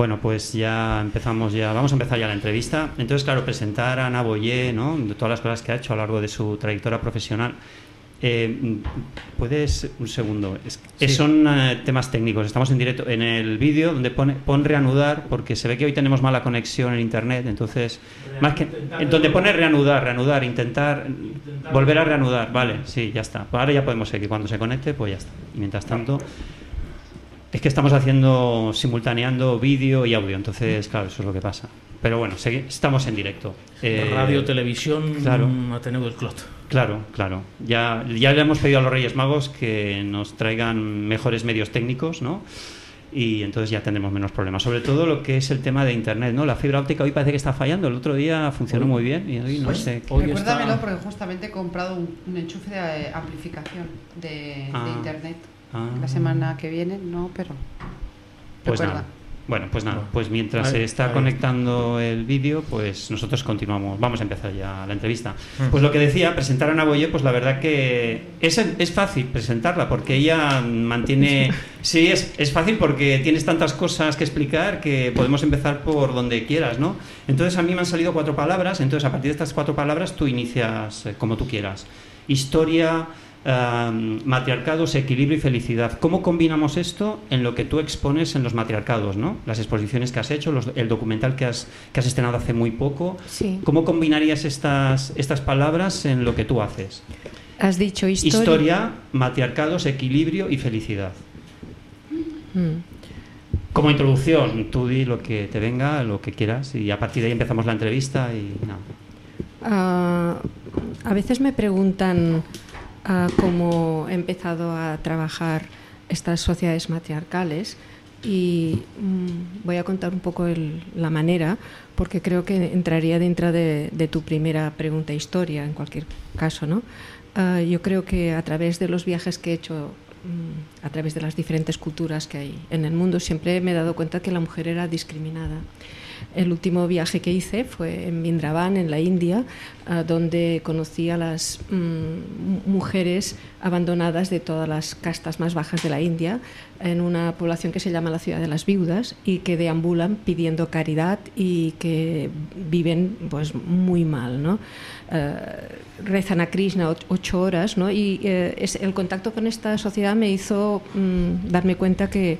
Bueno, pues ya empezamos ya, vamos a empezar ya la entrevista. Entonces, claro, presentar a Ana Boyer, ¿no? De todas las cosas que ha hecho a lo largo de su trayectoria profesional. Eh, Puedes un segundo. Es- Sí. Son eh, temas técnicos. Estamos en directo en el vídeo donde pone pon reanudar porque se ve que hoy tenemos mala conexión en internet. Entonces, más que en donde pone reanudar, reanudar, intentar, volver a reanudar. Vale, sí, ya está. Ahora ya podemos seguir. Cuando se conecte, pues ya está. Y mientras tanto. Es que estamos haciendo, simultaneando vídeo y audio, entonces, claro, eso es lo que pasa. Pero bueno, estamos en directo. Eh, Radio, televisión, claro. mm, Ateneo del Clot. Claro, claro. Ya, ya le hemos pedido a los Reyes Magos que nos traigan mejores medios técnicos, ¿no? Y entonces ya tendremos menos problemas. Sobre todo lo que es el tema de Internet, ¿no? La fibra óptica hoy parece que está fallando. El otro día funcionó Hoy- muy bien y hoy no sé. hoy Recuérdamelo está- porque justamente he comprado un, un enchufe de amplificación de, de Ah. internet. Ah. La semana que viene no, pero. Pues recuerda. nada. Bueno, pues nada, pues mientras ahí- se está ahí. conectando el vídeo, pues nosotros continuamos. Vamos a empezar ya la entrevista. Mm. Pues lo que decía, presentar a Ana Boyer, pues la verdad que es, es fácil presentarla porque ella mantiene... Sí, es, es fácil porque tienes tantas cosas que explicar que podemos empezar por donde quieras, ¿no? Entonces a mí me han salido cuatro palabras, entonces a partir de estas cuatro palabras tú inicias eh, como tú quieras. Historia, um, matriarcados, equilibrio y felicidad. ¿Cómo combinamos esto en lo que tú expones en los matriarcados, ¿no? Las exposiciones que has hecho, los- el documental que has, que has estrenado hace muy poco. Sí. ¿Cómo combinarías estas, estas palabras en lo que tú haces? Has dicho historia. Historia, matriarcados, equilibrio y felicidad. Mm. Como introducción, tú di lo que te venga, lo que quieras, y a partir de ahí empezamos la entrevista y nada. Ah, a veces me preguntan cómo he empezado a trabajar estas sociedades matriarcales y mm, voy a contar un poco la manera porque creo que entraría dentro de, de tu primera pregunta historia en cualquier caso, ¿no? Ah, yo creo que a través de los viajes que he hecho mm, a través de las diferentes culturas que hay en el mundo siempre me he dado cuenta que la mujer era discriminada. El último viaje que hice fue en Mindraban, en la India, donde conocí a las mm, mujeres abandonadas de todas las castas más bajas de la India, en una población que se llama la Ciudad de las Viudas y que deambulan pidiendo caridad y que viven pues muy mal, ¿no? Eh, rezan a Krishna och- ocho horas, ¿no? Y eh, es, el contacto con esta sociedad me hizo mm, darme cuenta que,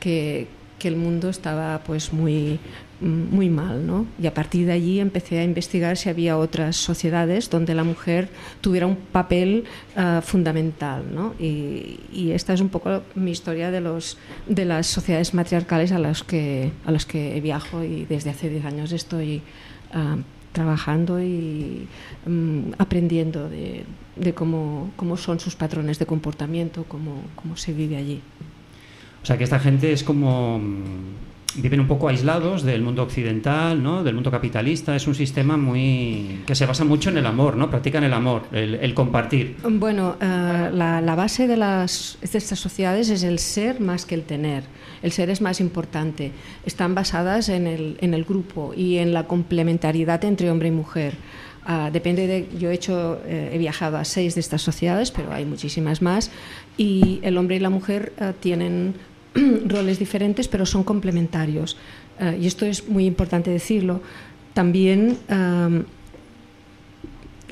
que, que el mundo estaba pues muy muy mal, ¿no? Y a partir de allí empecé a investigar si había otras sociedades donde la mujer tuviera un papel ah, fundamental, ¿no? Y, esta es un poco mi historia de los de las sociedades matriarcales a las que a las que viajo y desde hace 10 años estoy ah, trabajando y mm, aprendiendo de, de cómo, cómo son sus patrones de comportamiento, cómo, cómo se vive allí. O sea que esta gente es como mm, viven un poco aislados del mundo occidental, ¿no? Del mundo capitalista. Es un sistema muy que se basa mucho en el amor, ¿no? Practican el amor, el, el compartir. Bueno, eh, la, la base de, las, de estas sociedades es el ser más que el tener. El ser es más importante. Están basadas en el, en el grupo y en la complementariedad entre hombre y mujer. Ah, depende de. Yo he hecho, eh, he viajado a seis de estas sociedades, pero hay muchísimas más. Y el hombre y la mujer eh, tienen roles diferentes, pero son complementarios. Eh, y esto es muy importante decirlo. También. am,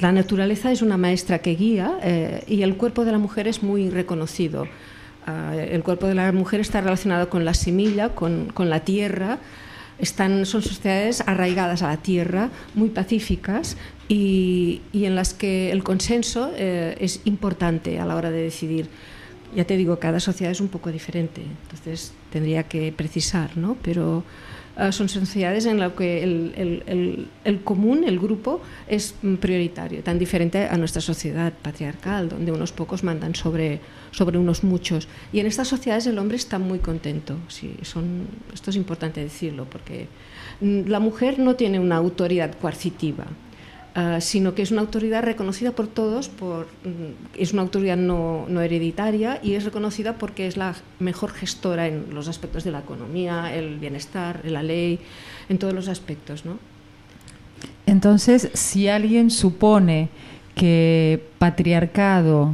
la naturaleza es una maestra que guía eh, y el cuerpo de la mujer es muy reconocido. Ah, el cuerpo de la mujer está relacionado con la semilla, con, con la tierra. Están, son sociedades arraigadas a la tierra, muy pacíficas y, y en las que el consenso eh, es importante a la hora de decidir. Ya te digo, cada sociedad es un poco diferente, entonces tendría que precisar, ¿no? Pero ah, son sociedades en las que el, común, el grupo, es prioritario, tan diferente a nuestra sociedad patriarcal, donde unos pocos mandan sobre, sobre unos muchos. Y en estas sociedades el hombre está muy contento. Sí, esto es importante decirlo, porque mm, la mujer no tiene una autoridad coercitiva. Ah, sino que es una autoridad reconocida por todos, por, mm, es una autoridad no, no hereditaria y es reconocida porque es la mejor gestora en los aspectos de la economía, el bienestar, la ley, en todos los aspectos. ¿no? Entonces, si alguien supone que patriarcado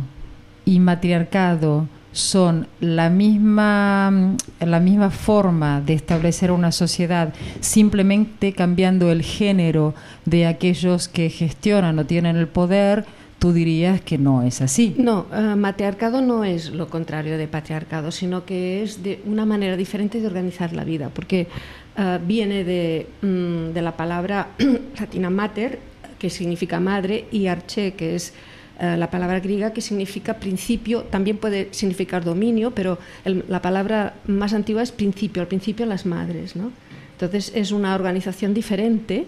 y matriarcado son la misma, mm, la misma forma de establecer una sociedad, simplemente cambiando el género de aquellos que gestionan o tienen el poder, tú dirías que no es así. No, uh, matriarcado no es lo contrario de patriarcado, sino que es de una manera diferente de organizar la vida, porque uh, viene de, mm, de, la palabra latina mater, que significa madre, y arche, que es uh, la palabra griega que significa principio, también puede significar dominio, pero el, la palabra más antigua es principio, al principio las madres. ¿no? Entonces es una organización diferente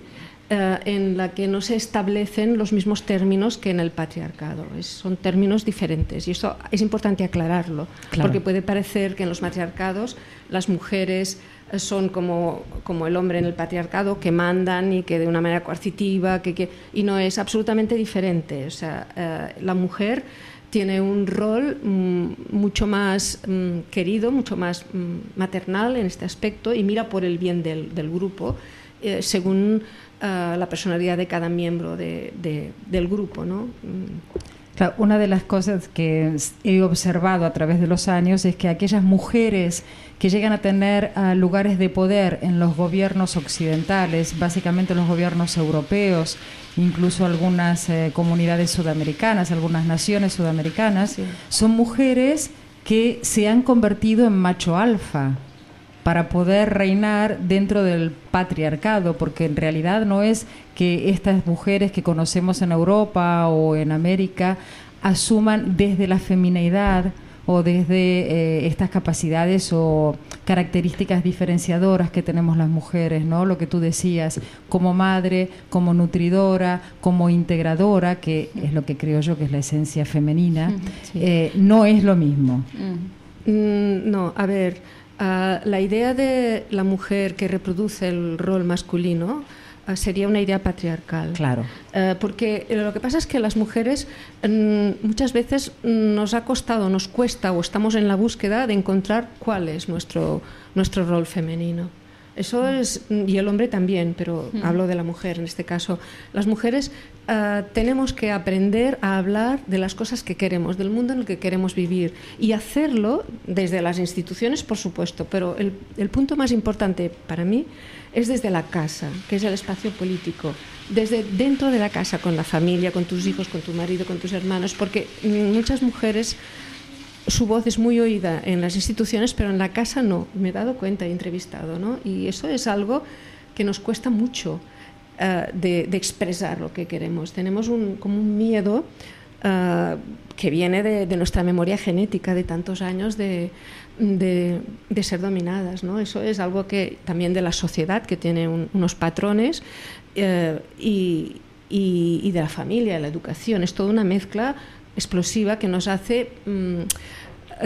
eh, en la que no se establecen los mismos términos que en el patriarcado. Es, son términos diferentes y eso es importante aclararlo, Claro. porque puede parecer que en los matriarcados las mujeres eh, son como, como el hombre en el patriarcado, que mandan y que de una manera coercitiva, que, que, y no es absolutamente diferente. O sea, eh, la mujer tiene un rol mm, mucho más mm, querido, mucho más mm, maternal en este aspecto y mira por el bien del, del grupo eh, según uh, la personalidad de cada miembro de, del grupo. ¿no? Claro, una de las cosas que he observado a través de los años es que aquellas mujeres que llegan a tener uh, lugares de poder en los gobiernos occidentales, básicamente los gobiernos europeos, incluso algunas eh, comunidades sudamericanas, algunas naciones sudamericanas, Sí. son mujeres que se han convertido en macho alfa para poder reinar dentro del patriarcado, porque en realidad no es que estas mujeres que conocemos en Europa o en América asuman desde la feminidad o desde eh, estas capacidades o características diferenciadoras que tenemos las mujeres, ¿no? Lo que tú decías, como madre, como nutridora, como integradora, que es lo que creo yo que es la esencia femenina, Sí. eh, no es lo mismo. Mm, no, a ver, uh, la idea de la mujer que reproduce el rol masculino uh, sería una idea patriarcal. Claro. Uh, porque lo que pasa es que las mujeres mm, muchas veces mm, nos ha costado, nos cuesta o estamos en la búsqueda de encontrar cuál es nuestro, nuestro rol femenino. Eso es, y el hombre también, pero hablo de la mujer en este caso. Las mujeres uh, tenemos que aprender a hablar de las cosas que queremos, del mundo en el que queremos vivir y hacerlo desde las instituciones, por supuesto, pero el, el punto más importante para mí es desde la casa, que es el espacio político, desde dentro de la casa, con la familia, con tus hijos, con tu marido, con tus hermanos, porque muchas mujeres su voz es muy oída en las instituciones, pero en la casa no. Me he dado cuenta, he entrevistado, ¿no? Y eso es algo que nos cuesta mucho uh, de, de, expresar lo que queremos. Tenemos un, como un miedo uh, que viene de, de, nuestra memoria genética de tantos años de, de, de, ser dominadas, ¿no? Eso es algo que también de la sociedad que tiene un, unos patrones uh, y, y, y, de la familia, la educación. Es toda una mezcla explosiva que nos hace mmm,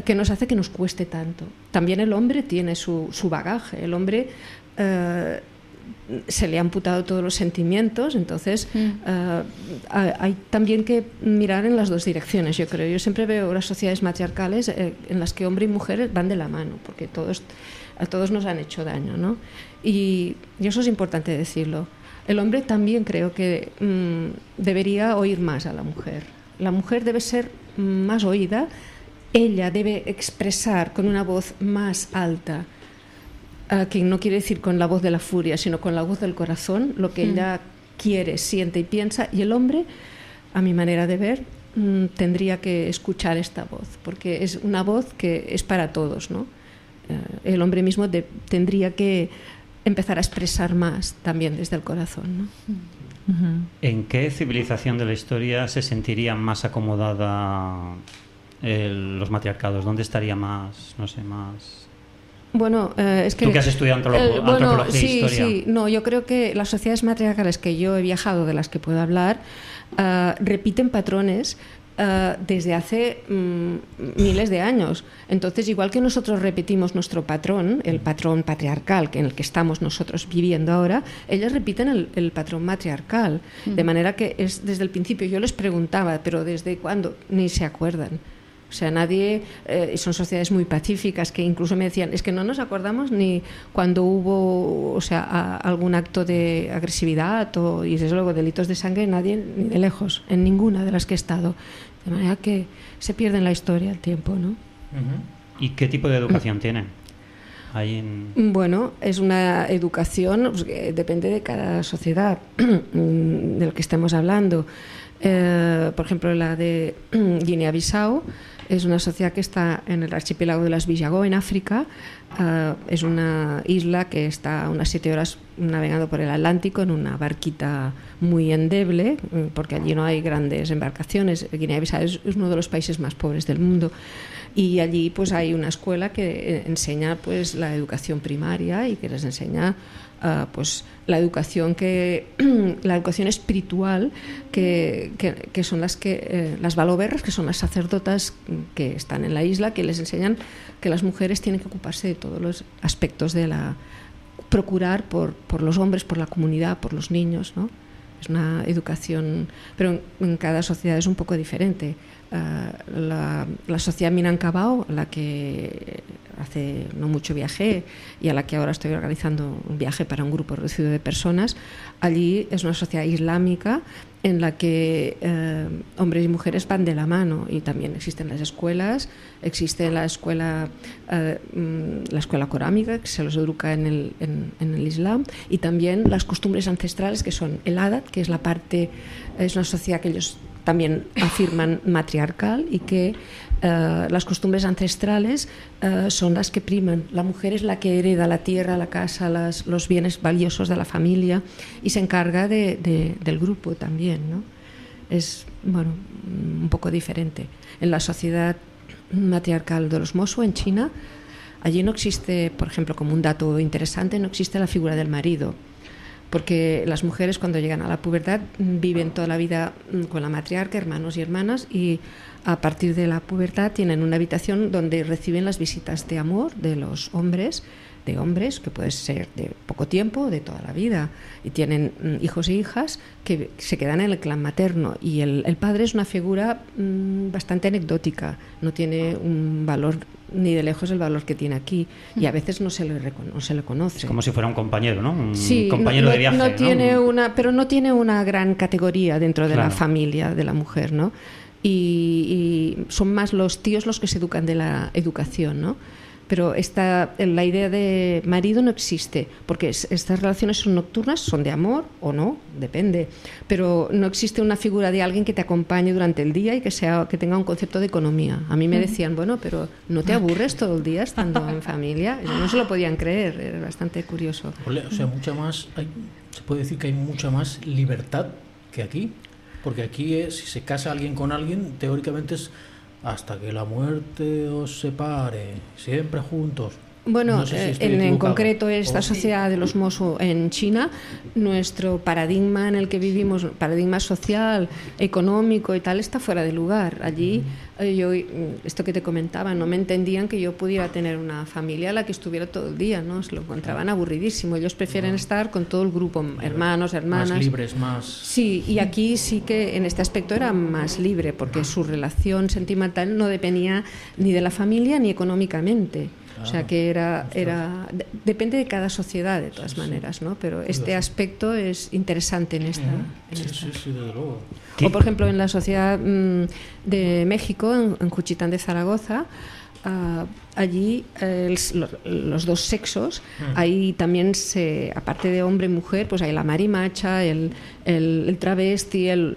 que nos hace que nos cueste tanto. También el hombre tiene su, su bagaje. El hombre uh, se le han amputado todos los sentimientos, entonces mm. uh, hay también que mirar en las dos direcciones, yo creo. Yo siempre veo las sociedades matriarcales eh, en las que hombre y mujer van de la mano, porque todos, a todos nos han hecho daño, ¿no? Y, y eso es importante decirlo. El hombre también creo que mmm, debería oír más a la mujer. La mujer debe ser más oída, ella debe expresar con una voz más alta, uh, que no quiere decir con la voz de la furia, sino con la voz del corazón, lo que mm. ella quiere, siente y piensa, y el hombre, a mi manera de ver, mm, tendría que escuchar esta voz, porque es una voz que es para todos, ¿no? Uh, el hombre mismo de, tendría que empezar a expresar más también desde el corazón, ¿no? Uh -huh. ¿En qué civilización de la historia se sentiría más acomodada el, los matriarcados? ¿Dónde estaría más, no sé, más... Bueno, eh, es que... Tú que has estudiado antropología, el, bueno, antropología sí, e historia. Sí, no, yo creo que las sociedades matriarcales que yo he viajado, de las que puedo hablar, uh, repiten patrones Uh, desde hace um, miles de años. Entonces, igual que nosotros repetimos nuestro patrón, el patrón patriarcal que en el que estamos nosotros viviendo ahora, ellas repiten el, el patrón matriarcal. Mm. De manera que es desde el principio. Yo les preguntaba, pero ¿desde cuándo? Ni se acuerdan. O sea, nadie, eh, son sociedades muy pacíficas que incluso me decían, es que no nos acordamos ni cuando hubo, o sea, a, algún acto de agresividad o, y desde luego, delitos de sangre, nadie, ni de lejos, en ninguna de las que he estado. De manera que se pierde en la historia el tiempo, ¿no? ¿Y qué tipo de educación tienen? En... Bueno, es una educación, pues, que depende de cada sociedad de lo que estemos hablando. Eh, por ejemplo, la de Guinea-Bissau es una sociedad que está en el archipiélago de las Villagó, en África. Eh, es una isla que está unas siete horas navegando por el Atlántico en una barquita muy endeble, mm, porque allí no hay grandes embarcaciones. Guinea-Bissau es uno de los países más pobres del mundo y allí pues hay una escuela que eh, enseña pues la educación primaria y que les enseña uh, pues la educación que la educación espiritual que, que, son las que eh, las que son las sacerdotas que están en la isla que les enseñan que las mujeres tienen que ocuparse de todos los aspectos de la procurar por, por los hombres por la comunidad por los niños ¿no? es una educación pero en cada sociedad es un poco diferente Uh, la, la, sociedad Minangkabau, a la que hace no mucho viajé y a la que ahora estoy organizando un viaje para un grupo reducido de personas, allí es una sociedad islámica en la que eh, hombres y mujeres van de la mano y también existen las escuelas, existe la escuela, eh, la escuela corámica que se los educa en el, en el Islam y también las costumbres ancestrales que son el Adat, que es la parte, es una sociedad que ellos también afirman matriarcal y que uh, las costumbres ancestrales uh, son las que priman. La mujer es la que hereda la tierra, la casa, los bienes valiosos de la familia y se encarga de, de, del grupo también. ¿no? Es bueno, un poco diferente. En la sociedad matriarcal de los Mosu en China, allí no existe, por ejemplo, como un dato interesante, no existe la figura del marido porque las mujeres cuando llegan a la pubertad viven toda la vida mm, con la matriarca, hermanos y hermanas, y a partir de la pubertad tienen una habitación donde reciben las visitas de amor de los hombres, de hombres que puede ser de poco tiempo, de toda la vida, y tienen mm, hijos e hijas que se quedan en el clan materno, y el, padre es una figura mmm, bastante anecdótica, no tiene un valor ni de lejos el valor que tiene aquí y a veces no se le, no se le conoce. Es como si fuera un compañero, ¿no? Un sí, compañero no, de viaje. No tiene ¿no? una, pero no tiene una gran categoría dentro de claro. la familia de la mujer, ¿no? Y, y, son más los tíos los que se educan de la educación, ¿no? Pero esta, la idea de marido no existe, porque estas relaciones son nocturnas, son de amor o no, depende. Pero no existe una figura de alguien que te acompañe durante el día y que, sea, que tenga un concepto de economía. A mí me decían, bueno, pero ¿no te aburres todo el día estando en familia? No se lo podían creer, era bastante curioso. O sea, mucha más, hay, se puede decir que hay mucha más libertad que aquí. Porque aquí, es, si se casa alguien con alguien, teóricamente es hasta que la muerte os separe, siempre juntos. Bueno, no sé si en, en, concreto esta oh. sociedad de los Mosu en China, nuestro paradigma en el que vivimos, paradigma social, económico y tal, está fuera de lugar. Allí, mm. yo, esto que te comentaba, no me entendían que yo pudiera tener una familia a la que estuviera todo el día, ¿no? Se lo encontraban aburridísimo. Ellos prefieren no. estar con todo el grupo, hermanos, hermanas. Más libres, más. Sí, y aquí sí que en este aspecto era más libre, porque su relación sentimental no dependía ni de la familia ni económicamente. O sea que era, era depende de cada sociedad de todas maneras, ¿no? Pero este aspecto es interesante en esta. En sí, esta. sí, sí, desde luego. O por ejemplo en la sociedad mmm, de México, en, en, Juchitán de Zaragoza, uh, allí eh, el, los dos sexos, -huh. ahí también se, aparte de hombre y mujer, pues hay la marimacha, el, el, el travesti, el,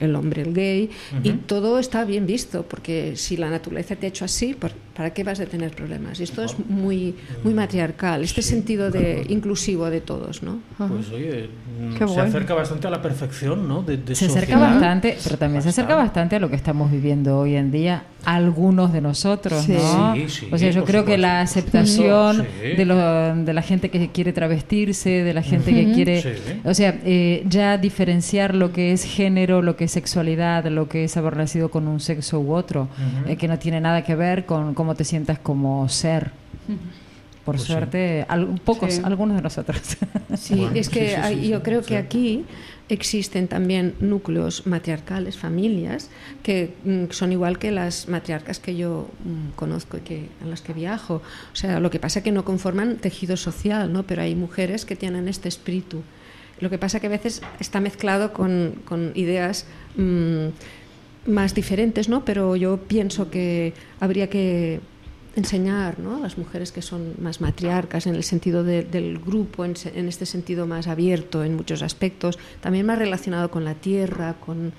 el, hombre, el gay, uh -huh. y todo está bien visto, porque si la naturaleza te ha hecho así, ¿para qué vas a tener problemas? Y esto es muy, muy matriarcal, este sí, sentido de inclusivo de todos, ¿no? Pues oye, Qué se bueno. acerca bastante a la perfección, ¿no? De, de se sociedad. acerca bastante, pero también bastante. se acerca bastante a lo que estamos viviendo hoy en día, algunos de nosotros, sí. ¿no? Sí, sí, o sea, yo creo supuesto. que la aceptación Sí. de, lo, de la gente que quiere travestirse, de la gente que quiere, Sí. o sea, eh, ya diferenciar lo que es género, lo que es sexualidad, lo que es haber nacido con un sexo u otro, eh, que no tiene nada que ver con cómo te sientas como ser. Por Pues sí. suerte, al- pocos, Sí. algunos de nosotros. Sí, Bueno, es que sí, sí, hay- sí, yo sí, creo sí. que aquí existen también núcleos matriarcales, familias, que mm, son igual que las matriarcas que yo mm, conozco y que, en las que viajo. O sea, lo que pasa es que no conforman tejido social, ¿no? pero hay mujeres que tienen este espíritu. Lo que pasa que a veces está mezclado con, con ideas mm, más diferentes, ¿no? Pero yo pienso que habría que enseñar ¿no? a las mujeres que son más matriarcas en el sentido de, del grupo, en, en, este sentido más abierto en muchos aspectos, también más relacionado con la tierra, con,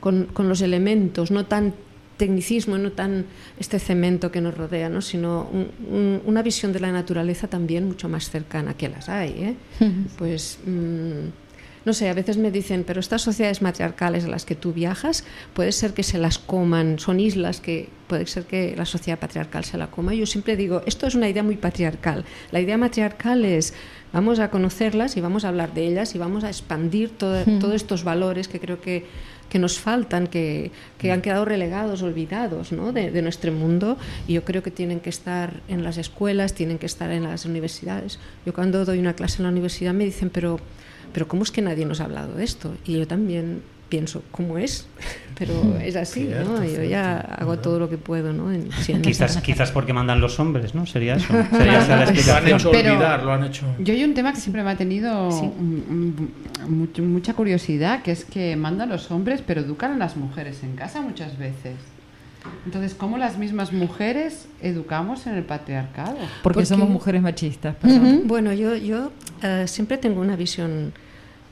con, con los elementos, no tan tecnicismo, no tan este cemento que nos rodea, ¿no? sino un, un, una visión de la naturaleza también mucho más cercana, que las hay. ¿eh? Pues. Mmm, no sé, a veces me dicen, pero estas sociedades matriarcales a las que tú viajas, puede ser que se las coman, son islas que puede ser que la sociedad patriarcal se la coma. Yo siempre digo, esto es una idea muy patriarcal. La idea matriarcal es, vamos a conocerlas y vamos a hablar de ellas y vamos a expandir todo, todos estos valores que creo que que nos faltan, que, que han quedado relegados, olvidados ¿no? de, de, nuestro mundo y yo creo que tienen que estar en las escuelas, tienen que estar en las universidades. Yo cuando doy una clase en la universidad me dicen, pero pero ¿cómo es que nadie nos ha hablado de esto? Y yo también pienso, ¿cómo es? Pero es así, cierto, ¿no? Yo ya hago todo lo que puedo, ¿no? En, en quizás, quizás porque mandan los hombres, ¿no? Sería eso. Sería esa la lo han hecho olvidar, lo han hecho. Yo hay un tema que siempre me ha tenido sí. mucha curiosidad, que es que mandan los hombres, pero educan a las mujeres en casa muchas veces. Entonces, ¿cómo las mismas mujeres educamos en el patriarcado? Porque, Porque somos mujeres machistas. Uh -huh. Bueno, yo, yo uh, siempre tengo una visión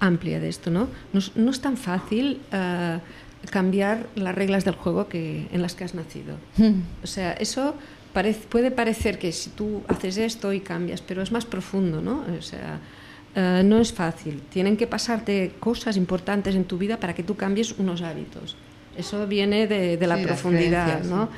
amplia de esto, ¿no? No, no es tan fácil uh, cambiar las reglas del juego que, en las que has nacido. Mm. O sea, eso parece, puede parecer que si tú haces esto y cambias, pero es más profundo, ¿no? O sea, uh, no es fácil. Tienen que pasarte cosas importantes en tu vida para que tú cambies unos hábitos. Eso viene de, de la sí, profundidad, las ¿no?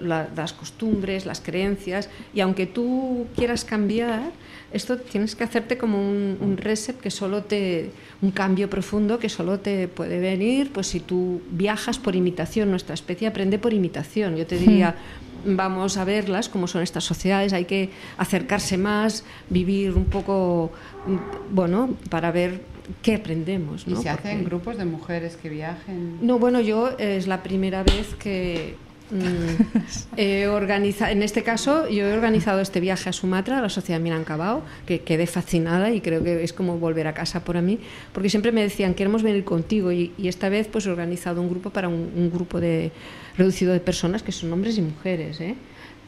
La, las costumbres, las creencias, y aunque tú quieras cambiar, esto tienes que hacerte como un, un, reset que solo te, un cambio profundo que solo te puede venir, pues si tú viajas por imitación, nuestra especie aprende por imitación. Yo te diría, vamos a verlas, como son estas sociedades, hay que acercarse más, vivir un poco, bueno, para ver qué aprendemos. ¿no? ¿Y se hacen grupos de mujeres que viajen? No, bueno, yo es la primera vez que mm, he organizado, en este caso yo he organizado este viaje a Sumatra, a la sociedad Minangkabau, que quedé fascinada y creo que es como volver a casa para mí, porque siempre me decían, queremos venir contigo y, y esta vez pues he organizado un grupo para un, un, grupo de reducido de personas que son hombres y mujeres, ¿eh?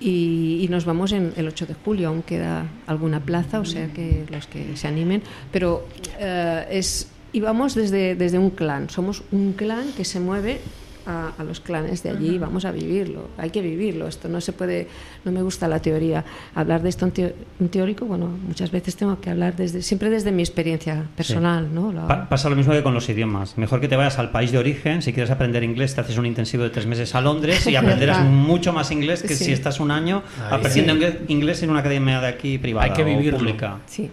Y, y, nos vamos en el 8 de julio, aún queda alguna plaza, o sea que los que se animen, pero uh, es, y vamos desde, desde un clan, somos un clan que se mueve a, a, los clanes de allí y vamos a vivirlo, hay que vivirlo, esto no se puede, no me gusta la teoría, hablar de esto en, teo, en teórico, bueno, muchas veces tengo que hablar desde, siempre desde mi experiencia personal, sí. ¿no? La... Pasa lo mismo que con los idiomas, mejor que te vayas al país de origen, si quieres aprender inglés te haces un intensivo de tres meses a Londres y aprenderás mucho más inglés que sí. si estás un año Ahí aprendiendo sí. inglés en una academia de aquí privada hay que vivirlo. o pública. Sí.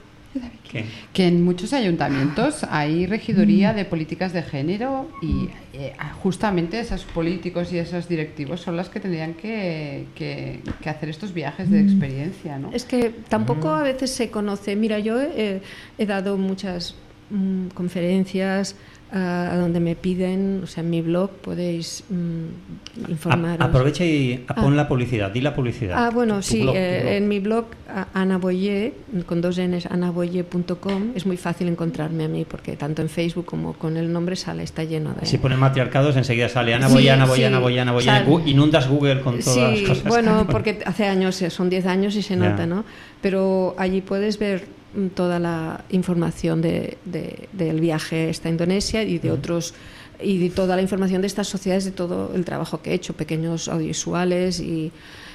¿Qué? Que en muchos ayuntamientos hay regiduría de políticas de género y eh, justamente esos políticos y esos directivos son las que tendrían que, que, que hacer estos viajes de experiencia, ¿no? Es que tampoco a veces se conoce. Mira, yo he, he dado muchas mmm, conferencias a, donde me piden, o sea, en mi blog podéis mmm, informaros. Aprovecha y pon ah. la publicidad, di la publicidad. Ah, bueno, sí, blog, eh, en mi blog Ana Boyer, con dos Ns, anaboyer.com, es muy fácil encontrarme a mí porque tanto en Facebook como con el nombre sale, está lleno de... Si pones matriarcados enseguida sale Ana Boyer, sí, Ana Boyer, sí. Ana Boyer, Ana Boyer, inundas Google con todas sí, las cosas. bueno, porque hace años, son 10 años y se nota, yeah. ¿no? Pero allí puedes ver toda la información de, de, del viaje a Indonesia y de otros y de toda la información de estas sociedades de todo el trabajo que he hecho pequeños audiovisuales y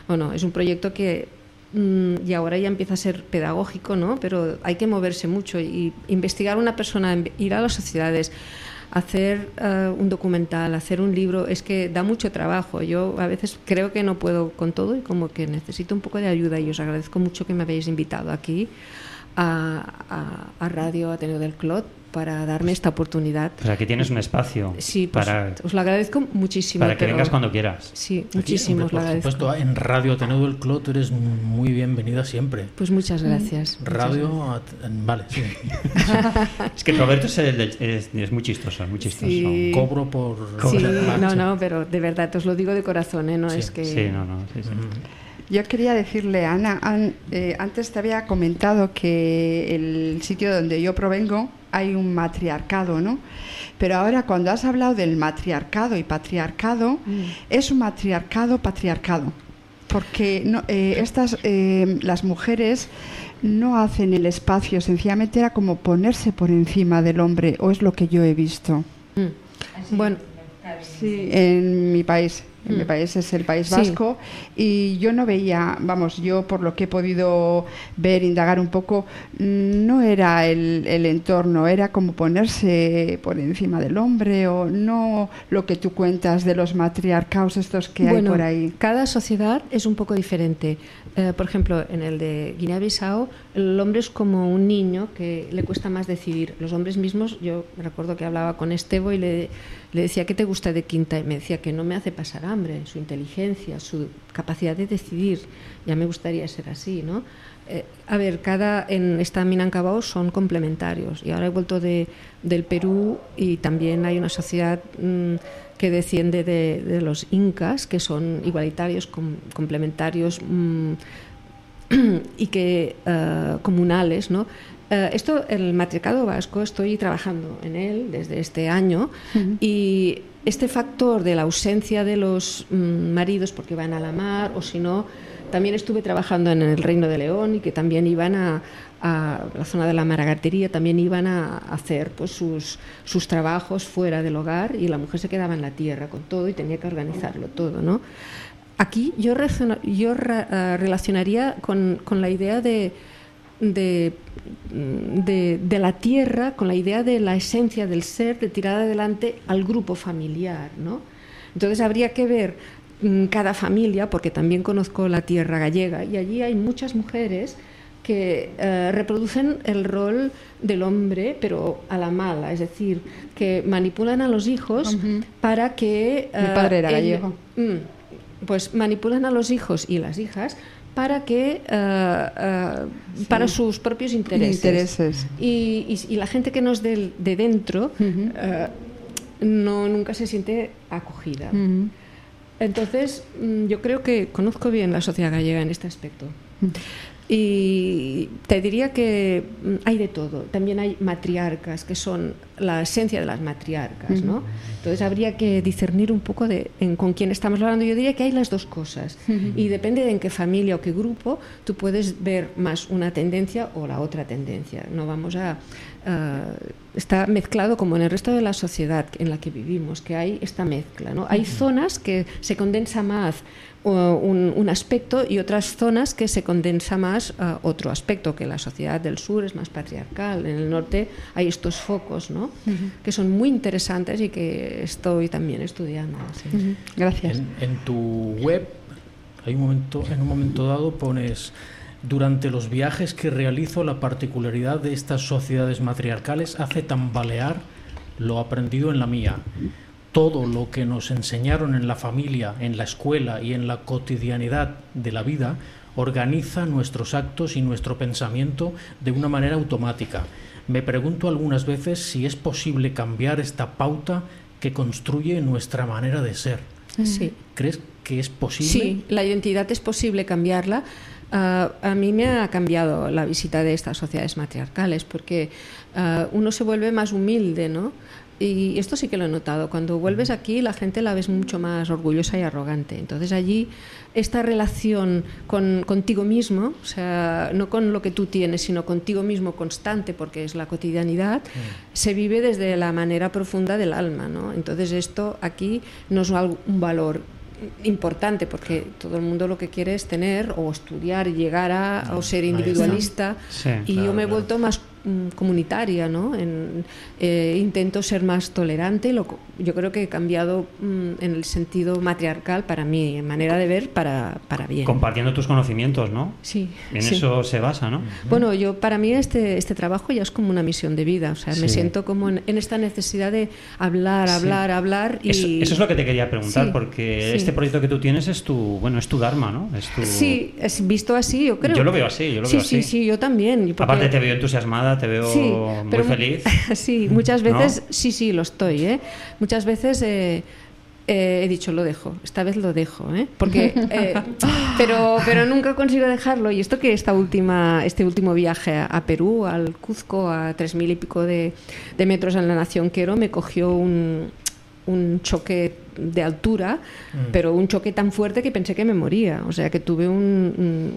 bueno es un proyecto que mmm, y ahora ya empieza a ser pedagógico no pero hay que moverse mucho y investigar una persona ir a las sociedades hacer uh, un documental, hacer un libro, es que da mucho trabajo. Yo a veces creo que no puedo con todo y como que necesito un poco de ayuda y os agradezco mucho que me habéis invitado aquí a, a, a Radio Ateneo del Clot para darme esta oportunidad. O sea, que tienes un espacio. Sí, pues, para, os lo agradezco muchísimo. Para que pero... vengas cuando quieras. Sí, Aquí, muchísimo. Por supuesto, en Radio Ateneo del Clot eres muy bienvenida siempre. Pues muchas gracias. Radio, muchas gracias. vale, sí. es que Roberto es, el, es, es, muy chistoso, muy chistoso. Sí. Cobro por... Sí, no, no, pero de verdad, os lo digo de corazón, ¿eh? No sí. es que... Sí, no, no. Sí, sí. Mm. Yo quería decirle, Ana, an- eh, antes te había comentado que el sitio donde yo provengo hay un matriarcado, ¿no? Pero ahora cuando has hablado del matriarcado y patriarcado, es un matriarcado patriarcado. Porque no, eh, estas, eh, las mujeres no hacen el espacio, sencillamente era como ponerse por encima del hombre, o es lo que yo he visto. Mm. Bueno, Sí, en mi país. En mi Mm. país es el País Sí. Vasco y yo no veía, vamos, yo por lo que he podido ver, indagar un poco, no era el, el entorno, era como ponerse por encima del hombre o no lo que tú cuentas de los matriarcaos estos que hay por ahí. cada sociedad es un poco diferente. Eh, por ejemplo, en el de Guinea-Bissau, el hombre es como un niño que le cuesta más decidir. Los hombres mismos, yo recuerdo que hablaba con Estebo y le, decía, ¿qué te gusta de Quinta? Y me decía que no me hace pasar hambre, su inteligencia, su capacidad de decidir. Ya me gustaría ser así, ¿no? Eh, a ver, cada en esta Minangkabau son complementarios. Y ahora he vuelto de, del Perú y también hay una sociedad mm, que desciende de, de los incas, que son igualitarios, com- complementarios mm, y que eh, comunales, ¿no? Eh, esto, el matricado vasco, estoy trabajando en él desde este año y este factor de la ausencia de los mm, maridos porque van a la mar o si no, también estuve trabajando en el Reino de León y que también iban a, la zona de la maragatería, también iban a hacer pues, sus, sus trabajos fuera del hogar y la mujer se quedaba en la tierra con todo y tenía que organizarlo todo, ¿no? Aquí yo, eh, relacionaría con, con la idea de, mm, de- de la tierra, con la idea de la esencia del ser, de tirar adelante al grupo familiar. ¿no? Entonces habría que ver cada familia, porque también conozco la tierra gallega, y allí hay muchas mujeres que eh, reproducen el rol del hombre, pero a la mala, es decir, que manipulan a los hijos para que... Mi padre era gallego. Mm, pues manipulan a los hijos y las hijas para que eh, eh, para sus propios intereses, Intereses. Y, y- y la gente que no es de dentro eh, no nunca se siente acogida. Entonces mm, yo creo que conozco bien la sociedad gallega en este aspecto Ujú. y te diría que mm, hay de todo. También hay matriarcas, que son la esencia de las matriarcas, ¿no? Entonces habría que discernir un poco de en, con quién estamos hablando. Yo diría que hay las dos cosas. Y depende de en qué familia o qué grupo, tú puedes ver más una tendencia o la otra tendencia. No vamos a... ah, está mezclado como en el resto de la sociedad en la que vivimos, que hay esta mezcla, ¿no? Hay zonas que se condensa más un, un aspecto y otras zonas que se condensa más a otro aspecto, que la sociedad del sur es más patriarcal, en el norte hay estos focos, ¿no? que son muy interesantes y que estoy también estudiando. sí. Gracias. En, en tu web, hay un momento, en un momento dado pones durante los viajes que realizo la particularidad de estas sociedades matriarcales hace tambalear lo aprendido en la mía. Todo lo que nos enseñaron en la familia, en la escuela y en la cotidianidad de la vida organiza nuestros actos y nuestro pensamiento de una manera automática. Me pregunto algunas veces si es posible cambiar esta pauta que construye nuestra manera de ser. Sí. ¿Crees que es posible? Sí, la identidad es posible cambiarla. Ah, a mí me ha cambiado la visita de estas sociedades matriarcales porque ah, uno se vuelve más humilde, ¿no? Y esto sí que lo he notado. Cuando vuelves aquí, la gente la ves mucho más orgullosa y arrogante. Entonces allí esta relación con, contigo mismo, o sea, no con lo que tú tienes, sino contigo mismo constante, porque es la cotidianidad, se vive desde la manera profunda del alma, ¿no? Entonces esto aquí no es algo- un valor importante porque todo el mundo lo que quiere es tener o estudiar y llegar a o ser individualista. Sí, y claro, yo me he claro. vuelto más mm, comunitaria no En- eh, intento ser más tolerante lo yo creo que he cambiado mm, en el sentido matriarcal para mí en manera de ver para, para bien Compartiendo tus conocimientos, ¿no? sí, En sí. eso se basa, ¿no? Bueno, yo para mí este, este trabajo ya es como una misión de vida, o sea, me Sí. siento como en, en esta necesidad de hablar, Sí. hablar, hablar y Eso, eso es lo que te quería preguntar, Sí, porque sí. este proyecto que tú tienes es tu, bueno, es tu dharma, ¿no? Es tu... Sí, es visto así, yo creo. Yo lo veo así, yo lo sí, veo Sí, así. sí, yo también. porque- Aparte te veo entusiasmada, te veo Sí, muy pero feliz. sí, muchas ¿No? veces, sí, sí, lo estoy, ¿eh? Muchas veces eh, eh, he dicho, lo dejo, esta vez lo dejo, ¿eh? Porque, eh, pero, pero nunca consigo dejarlo. Y esto que esta última, este último viaje a, a Perú, al Cuzco, a tres mil y pico de, de metros en la Nación Quero, me cogió un, un choque de altura, pero un choque tan fuerte que pensé que me moría. O sea, que tuve un, un,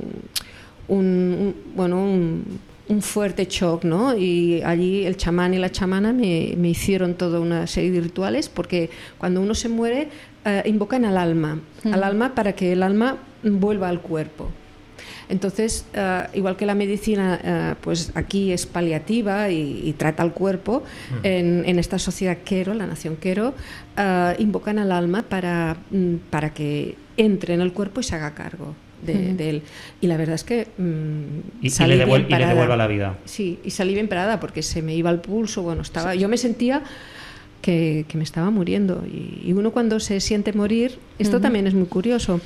un- un- bueno, un, un fuerte shock, ¿no? Y allí el chamán y la chamana me, me hicieron toda una serie de rituales porque cuando uno se muere eh, invocan al alma, al alma para que el alma vuelva al cuerpo. Entonces, eh, igual que la medicina, eh, pues aquí es paliativa y, y trata al cuerpo, en, en esta sociedad Quero, la nación Quero, invocan al alma para, mm, para que entre en el cuerpo y se haga cargo de, de él. Y la verdad es que mm, Y, y salí le, devuel- bien y le parada. devuelva la vida. Sí, y salí bien parada porque se me iba el pulso, bueno, estaba, yo me sentía que, que me estaba muriendo. Y, y uno cuando se siente morir, esto también es muy curioso.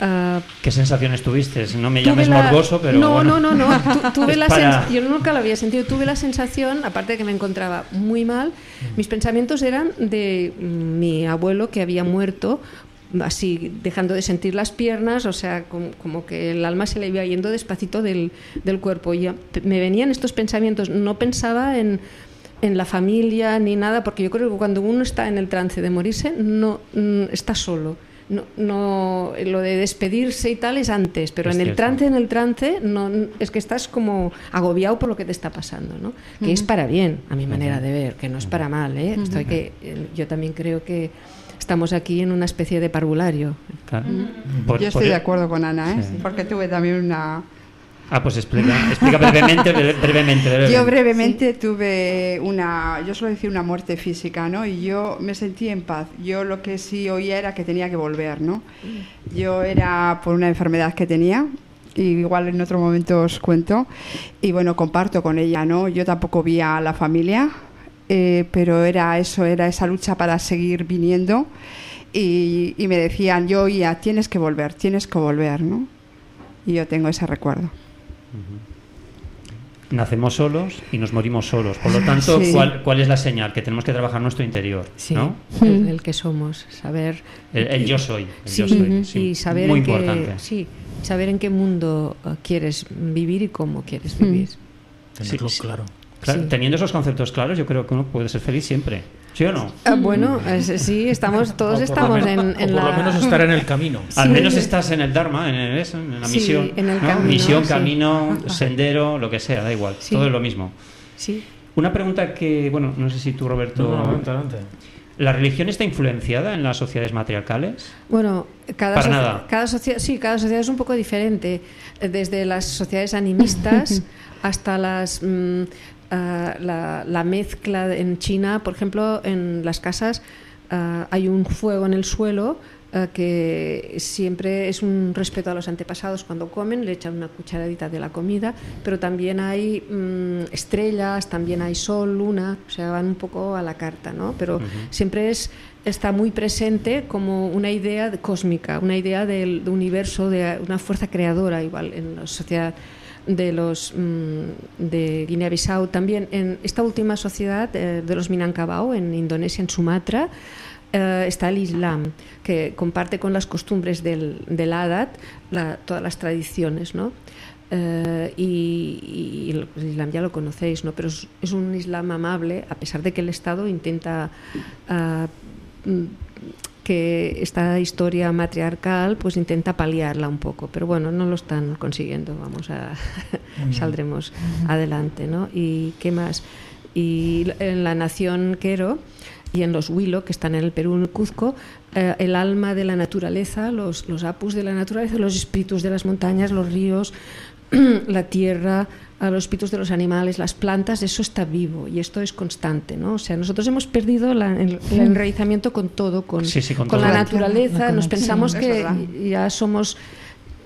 Ah, ¿Qué sensaciones tuviste? No me llames la- morboso, pero no, bueno. no, no, no. Tu- tuve la para- sens- Yo nunca lo había sentido. Tuve la sensación, aparte de que me encontraba muy mal, mis pensamientos eran de mm, mi abuelo que había muerto así dejando de sentir las piernas, o sea, como, como que el alma se le iba yendo despacito del, del cuerpo. Y me venían estos pensamientos, no pensaba en, en la familia ni nada, porque yo creo que cuando uno está en el trance de morirse, no mm, está solo. No, no, lo de despedirse y tal es antes, pero Es en el cierto. trance, en el trance, no, es que estás como agobiado por lo que te está pasando, ¿no? Que es para bien, a mi manera de ver, que no es para mal, ¿eh? Esto hay que, eh, yo también creo que estamos aquí en una especie de parvulario. Claro. Por- Yo por- estoy de acuerdo con Ana, ¿eh? Sí. porque tuve también una... Ah, pues explica, explica brevemente, bre- brevemente, brevemente. Yo brevemente tuve una, yo suelo decir una muerte física, ¿no? Y yo me sentí en paz. Yo lo que sí oía era que tenía que volver, ¿no? Yo era por una enfermedad que tenía, y igual en otro momento os cuento, y bueno, comparto con ella, ¿no? Yo tampoco vi a la familia, eh, pero era eso, era esa lucha para seguir viniendo, y, y me decían, yo oía, tienes que volver, tienes que volver, ¿no? Y yo tengo ese recuerdo. Nacemos solos y nos morimos solos. Por lo tanto, Sí. ¿cuál, cuál es la señal? Que tenemos que trabajar nuestro interior, ¿no? el, el que somos, saber El, el yo soy. el Sí, yo soy, sí. y saber Muy en qué, importante. sí, saber en qué mundo eh, quieres vivir y cómo quieres vivir. Tenerlo Sí, sí. claro. Claro, Sí. Teniendo esos conceptos claros, yo creo que uno puede ser feliz siempre. ¿Sí o no? Ah, bueno, es- sí, estamos, todos estamos en, o por la... lo menos estar en el camino. Al menos estás en el Dharma, en, el- eso, en la Sí, misión. en el ¿no? camino, Misión, sí. camino, sendero, lo que sea, da igual. Sí. Todo es lo mismo. Sí. Una pregunta que, bueno, no sé si tú, Roberto. No, no, adelante, adelante. ¿La religión está influenciada en las sociedades matriarcales? Bueno, cada, Para nada. cada sociedad, sí, cada sociedad es un poco diferente, eh, desde las sociedades animistas hasta las mm, ah, la, la mezcla en China, por ejemplo, en las casas ah, hay un fuego en el suelo ah, que siempre es un respeto a los antepasados. Cuando comen, le echan una cucharadita de la comida, pero también hay mm, estrellas, también hay sol, luna, o sea, van un poco a la carta, ¿no? Pero siempre es está muy presente como una idea de- cósmica, una idea del, de universo, de una fuerza creadora, igual en la sociedad de los mm, de Guinea-Bissau, también en esta última sociedad eh, de los Minangkabau en Indonesia, en Sumatra, eh, está el Islam, que comparte con las costumbres del, del Adat todas las tradiciones, ¿no? Eh, y, el Islam ya lo conocéis, ¿no? Pero es, es un Islam amable, a pesar de que el Estado intenta ah, mm, que esta historia matriarcal pues intenta paliarla un poco, pero bueno, no lo están consiguiendo, vamos a saldremos adelante, ¿no? Y qué más? Y en la nación Quero y en los Huilo, que están en el Perú, en el Cuzco, eh, el alma de la naturaleza, los, los apus de la naturaleza, los espíritus de las montañas, los ríos, la tierra, a los espíritus de los animales, las plantas, eso está vivo y esto es constante, ¿no? O sea, nosotros hemos perdido la- el, el enraizamiento con todo, con, Sí, sí, con con todo. la naturaleza, La nos pensamos que ya somos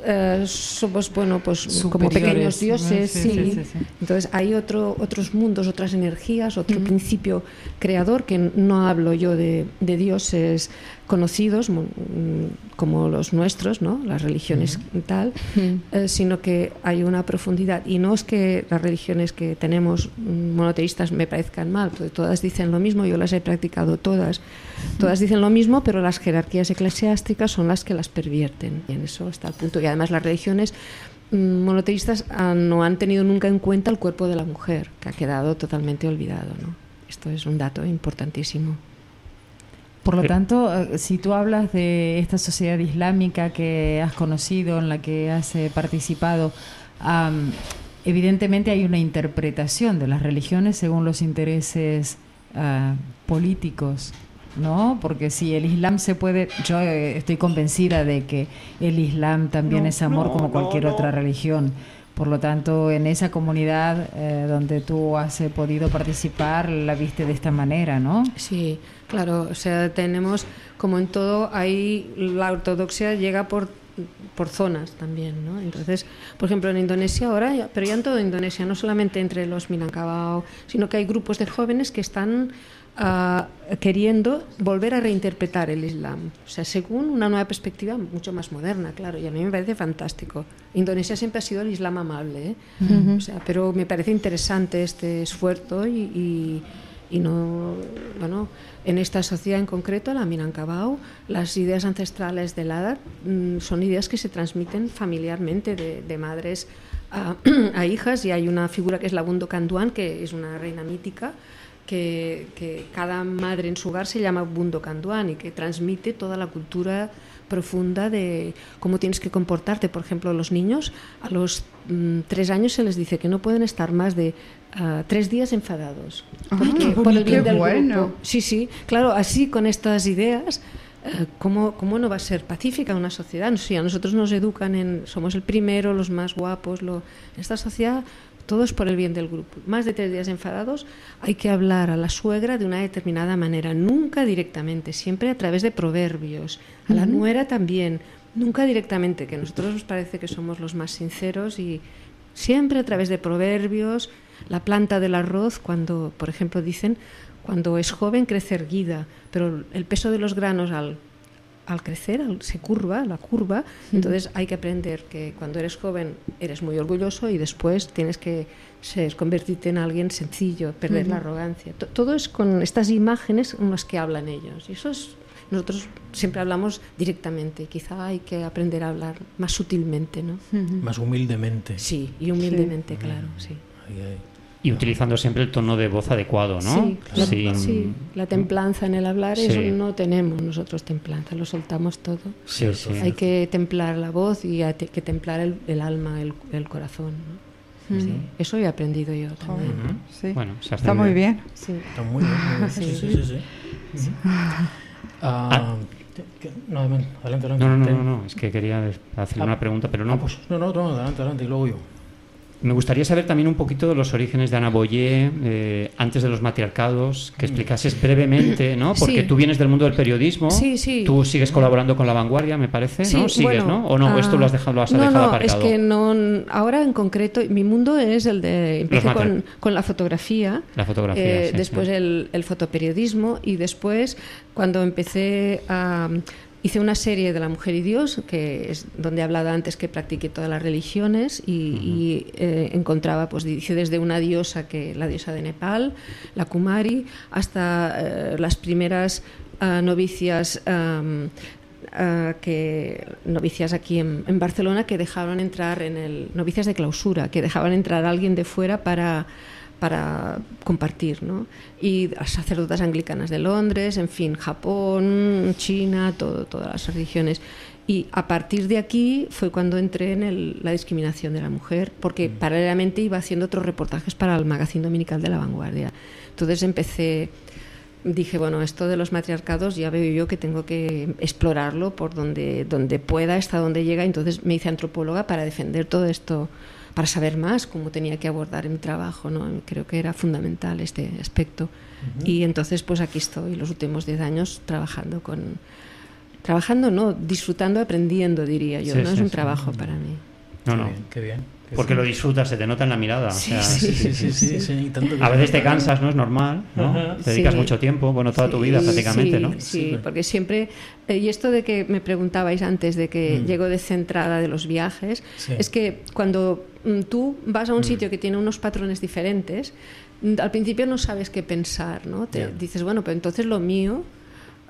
eh, somos bueno pues como pequeños dioses Sí, entonces hay otro otros mundos otras energías otro principio creador que no hablo yo de, de dioses conocidos como los nuestros no las religiones tal eh, sino que hay una profundidad. Y no es que las religiones que tenemos monoteístas me parezcan mal porque todas dicen lo mismo yo las he practicado todas Todas dicen lo mismo, pero las jerarquías eclesiásticas son las que las pervierten. Y en eso está el punto. Y además las religiones mm, monoteístas ah, no han tenido nunca en cuenta el cuerpo de la mujer, que ha quedado totalmente olvidado. ¿no? Esto es un dato importantísimo. Por lo tanto, eh, si tú hablas de esta sociedad islámica que has conocido, en la que has eh, participado, evidentemente hay una interpretación de las religiones según los intereses ah, políticos, ¿no? Porque si el Islam se puede, yo eh, estoy convencida de que el Islam también es amor como cualquier otra religión. Por lo tanto, en esa comunidad eh, donde tú has eh, podido participar, la viste de esta manera, ¿no? Sí, claro. O sea, tenemos, como en todo, ahí la ortodoxia llega por, por zonas también, ¿no? Entonces, por ejemplo, en Indonesia ahora, pero ya en toda Indonesia, no solamente entre los Minangkabau, sino que hay grupos de jóvenes que están queriendo volver a reinterpretar el Islam, o sea, según una nueva perspectiva mucho más moderna, claro, y a mí me parece fantástico. Indonesia siempre ha sido el Islam amable, ¿eh? o sea, pero me parece interesante este esfuerzo y, y, no, bueno, en esta sociedad en concreto, la Minangkabau, las ideas ancestrales del Adar mm, son ideas que se transmiten familiarmente de, de madres a, a, hijas y hay una figura que es la Bundo Kanduan, que es una reina mítica, que, cada madre en su hogar se llama Bundo Kanduan y que transmite toda la cultura profunda de cómo tienes que comportarte. Por ejemplo, los niños a los mm, tres años se les dice que no pueden estar más de ah, tres días enfadados. Ah, por el bien del bueno. Sí, sí, claro, así con estas ideas. Eh, ¿Cómo, ¿Cómo, no va a ser pacífica una sociedad? Si a nosotros nos educan en somos el primero, los más guapos, lo, en esta sociedad todo es por el bien del grupo. Más de tres días enfadados, hay que hablar a la suegra de una determinada manera, nunca directamente, siempre a través de proverbios. A la nuera también, nunca directamente, que a nosotros nos parece que somos los más sinceros y siempre a través de proverbios. La planta del arroz, cuando, por ejemplo, dicen, cuando es joven crece erguida, pero el peso de los granos al al crecer se curva, la curva, entonces hay que aprender que cuando eres joven eres muy orgulloso y después tienes que ser, convertirte en alguien sencillo, perder la arrogancia. todo es con estas imágenes en las que hablan ellos. Y eso es, nosotros siempre hablamos directamente, quizá hay que aprender a hablar más sutilmente, ¿no? Más humildemente. Sí, y humildemente, claro, sí. Y utilizando siempre el tono de voz adecuado, ¿no? Sí, la, la templanza en el hablar, eso no tenemos nosotros templanza, lo soltamos todo. Sí, Hay que templar la voz y hay que templar el, alma, el, corazón. Eso he aprendido yo también. Bueno, está muy bien. Está muy bien. Sí, sí, sí. Ah, no, adelante, adelante. No, no, no, no, es que quería hacerle una pregunta, pero no. Ah, pues, no, no, no, adelante, adelante, y luego yo. Me gustaría saber también un poquito de los orígenes de Ana Boyer, eh, antes de los matriarcados, que explicases brevemente, ¿no? Porque tú vienes del mundo del periodismo, sí, sí. tú sigues colaborando con La Vanguardia, me parece, ¿no? Sigues, ¿no? ¿O no? ¿Esto lo has dejado, lo has no, dejado no, aparcado? es que no, ahora en concreto, mi mundo es el de, empecé con, con, la fotografía, la fotografía eh, después el, el fotoperiodismo y después cuando empecé a Hice una serie de La Mujer y Dios, que es donde he hablado antes que practiqué todas las religiones y, eh, encontraba, pues dice desde una diosa, que la diosa de Nepal, la Kumari, hasta eh, las primeras ah, novicias ah, que novicias aquí en, en, Barcelona que dejaban entrar en el novicias de clausura que dejaban entrar a alguien de fuera para para compartir, ¿no? Y sacerdotas anglicanas de Londres, en fin, Japón, China, todo, todas las religiones. Y a partir de aquí fue cuando entré en la discriminación de la mujer, porque mm. paralelamente iba haciendo otros reportajes para el magazine dominical de La Vanguardia. Entonces empecé, dije, bueno, esto de los matriarcados ya veo yo que tengo que explorarlo por donde, donde pueda, hasta donde llega. Entonces me hice antropóloga para defender todo esto para saber más cómo tenía que abordar mi trabajo. ¿no? Creo que era fundamental este aspecto. Y entonces, pues aquí estoy, los últimos 10 años trabajando con. Trabajando, no, disfrutando, aprendiendo, diría yo. no es un trabajo para mí. No, no. Qué bien. Porque lo disfrutas, se te nota en la mirada. Sí, sí, sí, sí, A veces te cansas, ¿no? Es normal, ¿no? Te dedicas mucho tiempo, bueno, toda tu vida prácticamente, ¿no? Sí, porque siempre... Eh, y esto de que me preguntabais antes de que mm. llego descentrada de los viajes, es que cuando mm, tú vas a un mm. sitio que tiene unos patrones diferentes, al principio no sabes qué pensar, ¿no? Te dices, bueno, pero entonces lo mío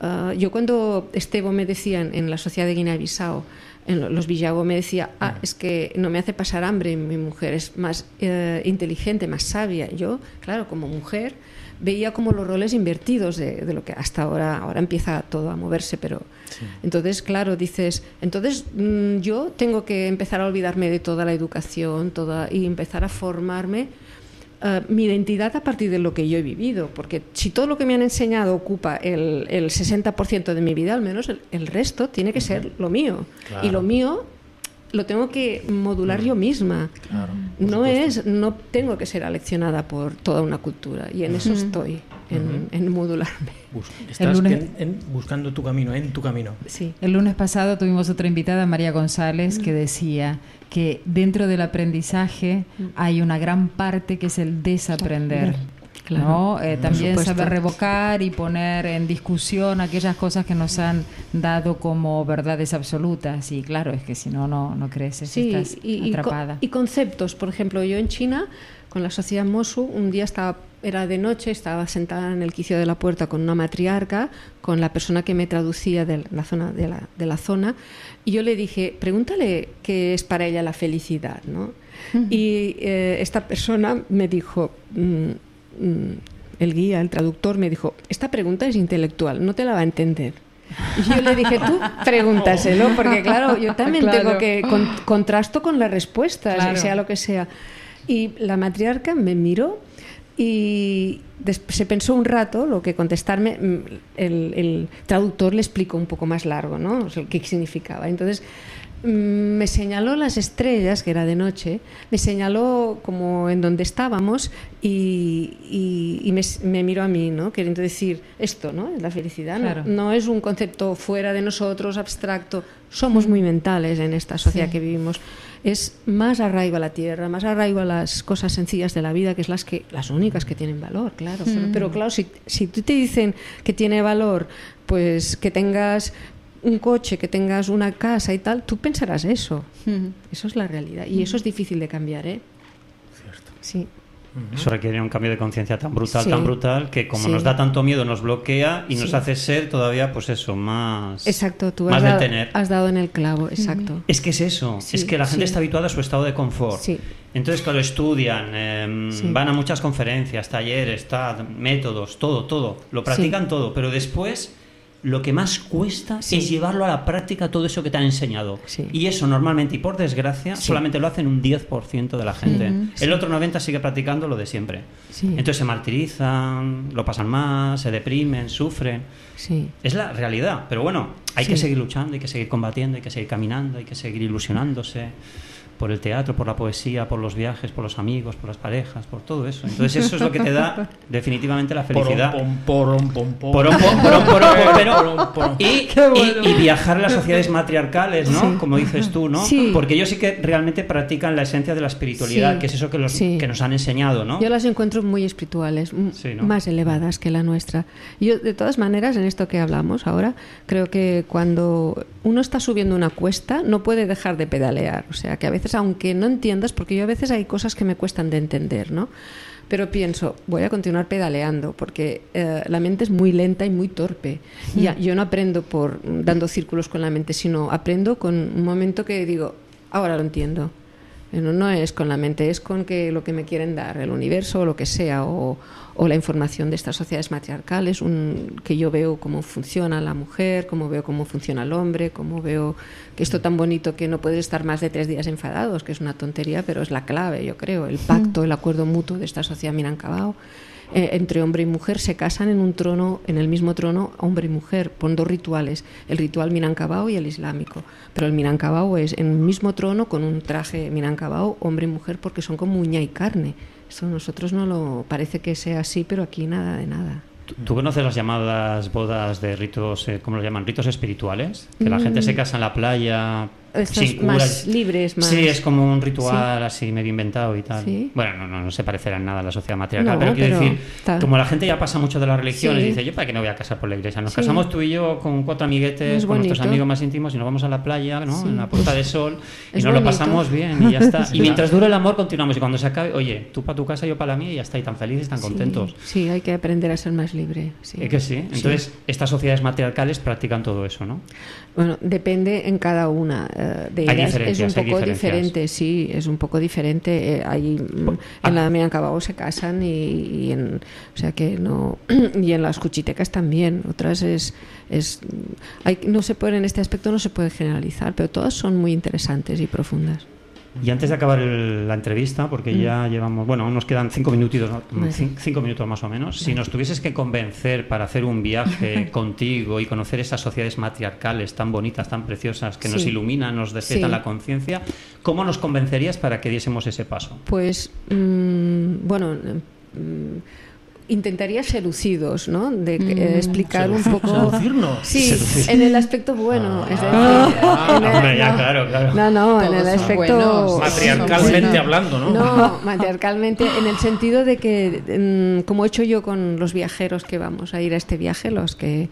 Ah, yo cuando Esteban me decía en, en la sociedad de Guinea-Bissau, en los Villago me decía, ah, es que no me hace pasar hambre mi mujer, es más eh, inteligente, más sabia. Yo, claro, como mujer, veía como los roles invertidos de, de lo que hasta ahora, ahora empieza todo a moverse, pero entonces, claro, dices, entonces mm, yo tengo que empezar a olvidarme de toda la educación toda, y empezar a formarme eh, mi identidad a partir de lo que yo he vivido, porque si todo lo que me han enseñado ocupa el, el 60% de mi vida, al menos el, el resto tiene que ser lo mío. Claro. Y lo mío lo tengo que modular yo misma. Claro, No supuesto. es, no tengo que ser aleccionada por toda una cultura y en eso estoy, en, en modularme. Bus- Estás lunes- en- en- buscando tu camino, en tu camino. Sí. El lunes pasado tuvimos otra invitada, María González, que decía que dentro del aprendizaje hay una gran parte que es el desaprender. Claro. ¿no? Eh, también saber revocar y poner en discusión aquellas cosas que nos han dado como verdades absolutas. Y claro, es que si no, no, no creces, Sí, estás y, y atrapada. y conceptos. Por ejemplo, yo en China, con la sociedad Mosu, un día estaba, era de noche, estaba sentada en el quicio de la puerta con una matriarca, con la persona que me traducía de la zona, de la, de la zona, y yo le dije, pregúntale qué es para ella la felicidad, ¿no? Y eh, esta persona me dijo, mm, mm, el guía, el traductor, me dijo, esta pregunta es intelectual, no te la va a entender. Y yo le dije, tú pregúntaselo, porque claro, yo también Claro. tengo que con- contrasto con las respuestas, Claro. sea lo que sea. Y la matriarca me miró y se pensó un rato lo que contestarme. mm, El, el traductor le explicó un poco más largo, ¿no? O sea, qué significaba. Entonces mm, me señaló las estrellas, que era de noche, me señaló como en donde estábamos y, y- y me, me miró a mí, ¿no? Queriendo decir esto, ¿no? La felicidad no- Claro. no, es un concepto fuera de nosotros, abstracto. Somos muy mentales en esta sociedad que vivimos. Es más arraigo a la tierra, más arraigo a las cosas sencillas de la vida, que es las que las únicas que tienen valor, claro. Pero, pero claro, si, si tú te dicen que tiene valor, pues que tengas un coche, que tengas una casa y tal, tú pensarás eso. Eso es la realidad. Y eso es difícil de cambiar, ¿eh? Cierto. Sí. Eso requiere un cambio de conciencia tan brutal, Sí. tan brutal, que como Sí. nos da tanto miedo, nos bloquea y nos Sí. hace ser todavía, pues eso, más. Exacto, tú más has de dado, tener. has dado en el clavo, exacto. Es que es eso, Sí, es que la gente sí. está habituada a su estado de confort. Sí. Entonces, claro, estudian, em, Sí. van a muchas conferencias, talleres, tal, métodos, todo, todo. Lo practican todo, pero después lo que más cuesta Sí. es llevarlo a la práctica todo eso que te han enseñado. Sí. Y eso normalmente, y por desgracia, Sí. solamente lo hacen un 10% de la gente. El otro 90% sigue practicando lo de siempre. Entonces se martirizan, lo pasan más, se deprimen, sufren. Es la realidad, pero bueno, hay que seguir luchando, hay que seguir combatiendo, hay que seguir caminando, hay que seguir ilusionándose por el teatro, por la poesía, por los viajes, por los amigos, por las parejas, por todo eso. Entonces eso es lo que te da definitivamente la felicidad. Y, viajar en las sociedades matriarcales, ¿no? Sí. Como dices tú, ¿no? Sí. Porque ellos sí que realmente practican la esencia de la espiritualidad, Sí. que es eso que, los, Sí. que nos han enseñado, ¿no? Yo las encuentro muy espirituales, m- Sí, ¿no? más elevadas que la nuestra. Yo, de todas maneras, en esto que hablamos ahora, creo que cuando uno está subiendo una cuesta, no puede dejar de pedalear. O sea, que a veces, aunque no entiendas, porque yo a veces hay cosas que me cuestan de entender, ¿no? Pero pienso, voy a continuar pedaleando, porque eh, la mente es muy lenta y muy torpe. Y yo no aprendo por dando círculos con la mente, sino aprendo con un momento que digo, ahora lo entiendo. Bueno, no es con la mente, es con que lo que me quieren dar, el universo o lo que sea, o, o la información de estas sociedades matriarcales, un, que yo veo cómo funciona la mujer, cómo veo cómo funciona el hombre, cómo veo que esto tan bonito que no puedes estar más de tres días enfadados, que es una tontería, pero es la clave, yo creo, el pacto, el acuerdo mutuo de esta sociedad Minangkabau. Eh, entre hombre y mujer se casan en un trono, en el mismo trono, hombre y mujer, por dos rituales, el ritual Minangkabau y el islámico. Pero el Minangkabau es en un mismo trono con un traje Minangkabau, hombre y mujer, porque son como uña y carne. Eso nosotros no lo parece que sea así, pero aquí nada de nada. ¿Tú- ¿Tú conoces las llamadas bodas de ritos, eh, ¿cómo lo llaman? Ritos espirituales. Que la gente Mm. se casa en la playa estos más libres, más... Sí, es como un ritual así medio inventado y tal. Sí. Bueno, no, no, no se parecerá en nada a la sociedad matriarcal, No, pero quiero pero decir, tal. como la gente ya pasa mucho de las religiones, dice, yo para qué no voy a casar por la iglesia, nos casamos tú y yo con cuatro amiguetes, Es con nuestros amigos más íntimos y nos vamos a la playa, ¿no? En la puesta de sol y nos lo pasamos bien y ya está. Y mientras dure el amor continuamos y cuando se acabe, oye, tú para tu casa, yo para la mía y ya está, y tan felices, tan contentos. Sí, hay que aprender a ser más libre. Sí. Es que sí. Entonces, estas sociedades matriarcales practican todo eso, ¿no? Bueno, depende en cada una eh, de Hay ellas. Es un hay poco diferente, sí, es un poco diferente. Eh, ahí, mm, ah. en la de Minangkabau se casan y, y en, o sea que no, y en las cuchitecas también. Otras es, es, hay, no se puede en este aspecto no se puede generalizar, pero todas son muy interesantes y profundas. Y antes de acabar el- la entrevista, porque ya llevamos, bueno, nos quedan cinco minutitos. Mm. Cinco minutos más o menos. Si nos tuvieses que convencer para hacer un viaje contigo y conocer esas sociedades matriarcales tan bonitas, tan preciosas, que nos iluminan, nos despiertan Sí. la conciencia, ¿cómo nos convencerías para que diésemos ese paso? Pues, mm, bueno, mm, intentaría seducidos, ¿no? De que- eh, explicar un poco... seducirnos. Sí, Seducir. en el aspecto bueno. es decir, Ah. en el- Hombre, ya, no, claro, claro. No, no, en el aspecto... Matriarcalmente hablando, ¿no? No, matriarcalmente, en el sentido de que, mm, como he hecho yo con los viajeros que vamos a ir a este viaje, los que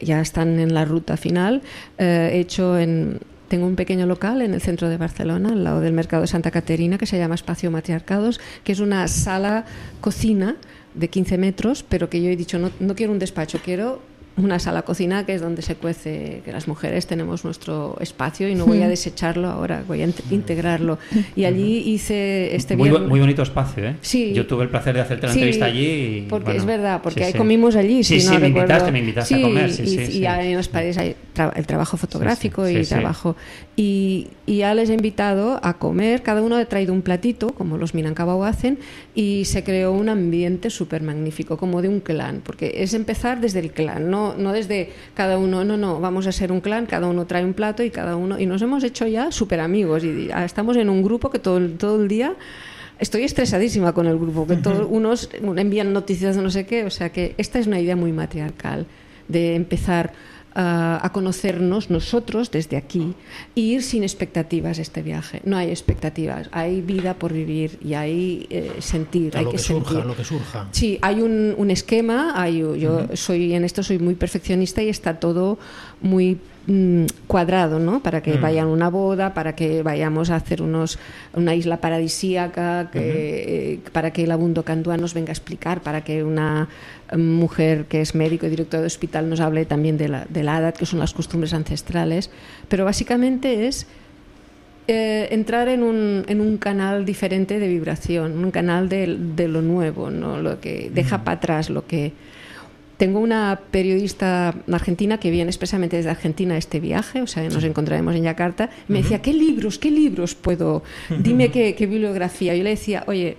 ya están en la ruta final, eh, he hecho en... Tengo un pequeño local en el centro de Barcelona, al lado del mercado de Santa Caterina, que se llama Espacio Matriarcados, que es una sala cocina de 15 metros, pero que yo he dicho, no, no quiero un despacho, quiero una sala cocina que es donde se cuece, que las mujeres tenemos nuestro espacio y no voy a desecharlo ahora, voy a int- integrarlo. Y allí hice este muy, viernes- muy bonito espacio, ¿eh? Sí. Yo tuve el placer de hacerte la Sí, entrevista allí. Y, porque bueno, es verdad, porque sí, ahí sí. comimos allí. Sí, si sí, no me recuerdo. invitaste, me invitaste a comer, sí, y, sí, y sí. ahí en las paredes hay tra- el trabajo fotográfico sí, y sí. trabajo. Y, y ya les he invitado a comer, cada uno ha traído un platito, como los Minangkabau hacen, y se creó un ambiente súper magnífico, como de un clan, porque es empezar desde el clan, no, no desde cada uno, no, no, vamos a ser un clan, cada uno trae un plato y cada uno, y nos hemos hecho ya súper amigos, y estamos en un grupo que todo, el- todo el día Estoy estresadísima con el grupo, que todos unos envían noticias de no sé qué, o sea que esta es una idea muy matriarcal de empezar a conocernos nosotros desde aquí e ir sin expectativas este viaje. No hay expectativas, hay vida por vivir y hay eh, sentir, A hay lo que, que surja, sentir. lo que surja. Sí, hay un, un esquema, hay, yo soy en esto soy muy perfeccionista y está todo muy mm, cuadrado, ¿no? Para que Mm. vayan a una boda, para que vayamos a hacer unos una isla paradisíaca, que, eh, para que el Abundo Candúa nos venga a explicar, para que una eh, mujer que es médico y director de hospital nos hable también de la, de la ADAT, que son las costumbres ancestrales. Pero básicamente es eh, entrar en un, en un canal diferente de vibración, un canal de, de lo nuevo, ¿no? lo que deja para atrás lo que... Tengo una periodista argentina que viene expresamente desde Argentina a este viaje, o sea, nos encontraremos en Yakarta, y me decía, ¿qué libros, qué libros puedo? Dime qué, qué bibliografía. Yo le decía, oye,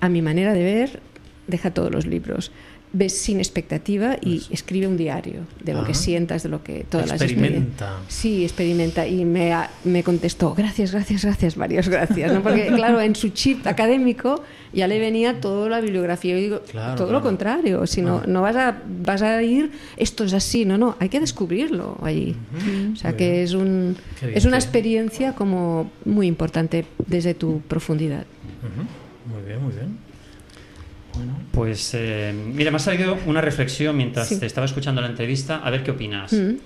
a mi manera de ver, deja todos los libros. Ves sin expectativa y escribe un diario de lo que sientas, de lo que todas las Experimenta. experiencias. Sí, experimenta. Y me, ha- me contestó, gracias, gracias, gracias, varias gracias. ¿no? Porque, claro, en su chip académico ya le venía toda la bibliografía. Y digo, Claro, todo claro. lo contrario. Si no, no vas, a, vas a ir, esto es así. No, no, hay que descubrirlo allí. O sea, Muy que bien. es, un, es una experiencia como muy importante desde tu profundidad. Muy bien, muy bien. Bueno, Pues eh, mira, me ha salido una reflexión mientras Sí. te estaba escuchando la entrevista, a ver qué opinas. Mm,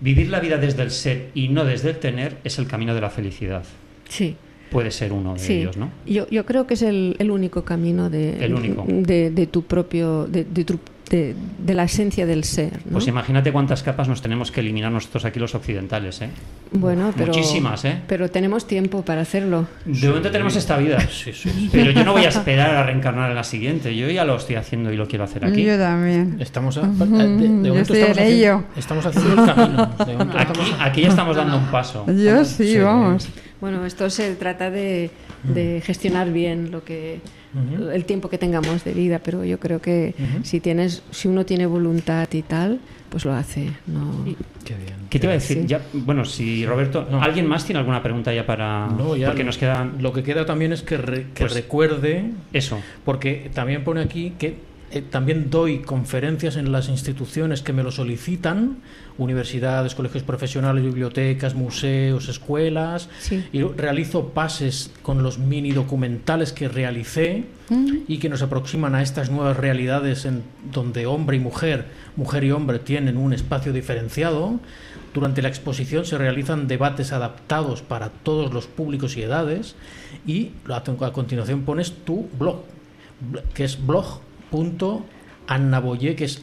Vivir la vida desde el ser y no desde el tener es el camino de la felicidad. Sí. Puede ser uno de Sí, ellos, ¿no? yo, yo creo que es el, el único camino de, El único. de, de tu propio, de, de tu- de- de la esencia del ser. ¿no? Pues imagínate cuántas capas nos tenemos que eliminar nosotros aquí los occidentales, ¿eh? bueno, pero, Muchísimas, ¿eh? pero tenemos tiempo para hacerlo. De momento tenemos esta vida. sí, sí, sí. Pero yo no voy a esperar a reencarnar en la siguiente. Yo ya lo estoy haciendo y lo quiero hacer aquí. Yo también. Estamos, a- de, de momento yo estoy estamos, en haciendo, estamos haciendo el camino. De momento Aquí, estamos- aquí ya estamos dando un paso. Yo sí, Sí. vamos. Bueno, esto se trata de, de gestionar bien lo que el tiempo que tengamos de vida, pero yo creo que si tienes, si uno tiene voluntad y tal, pues lo hace. No. Qué bien. ¿Qué te iba a Sí. decir? Ya, bueno, si Roberto, No. ¿alguien más tiene alguna pregunta ya para...? No, ya Porque nos queda Lo que queda también es que, re- que Pues- recuerde, eso. porque también pone aquí que eh, también doy conferencias en las instituciones que me lo solicitan, universidades, colegios profesionales, bibliotecas, museos, escuelas, Sí. y realizo pases con los mini documentales que realicé y que nos aproximan a estas nuevas realidades en donde hombre y mujer, mujer y hombre tienen un espacio diferenciado. Durante la exposición se realizan debates adaptados para todos los públicos y edades y a a continuación pones tu blog, bl- que es blog.annaboye, que es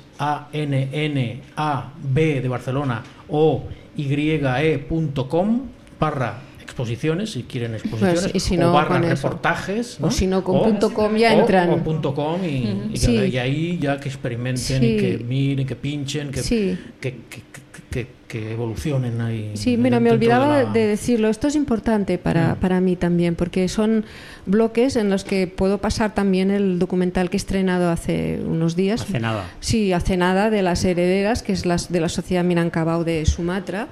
A-N-N-A-B de Barcelona o Y-E.com barra exposiciones, si quieren exposiciones, Pues, y si o barra reportajes, O si no, con punto com ya o- entran. o punto com y, y, Sí. y ahí ya que experimenten Sí. y que miren, que pinchen, que, Sí. que, que, que- que evolucionen ahí. Sí, mira, me olvidaba de la- de decirlo. Esto es importante para, Mm. para mí también, porque son bloques en los que puedo pasar también el documental que he estrenado hace unos días. Hace nada. Sí, hace nada, de las herederas, que es las de la Sociedad Minangkabau de Sumatra,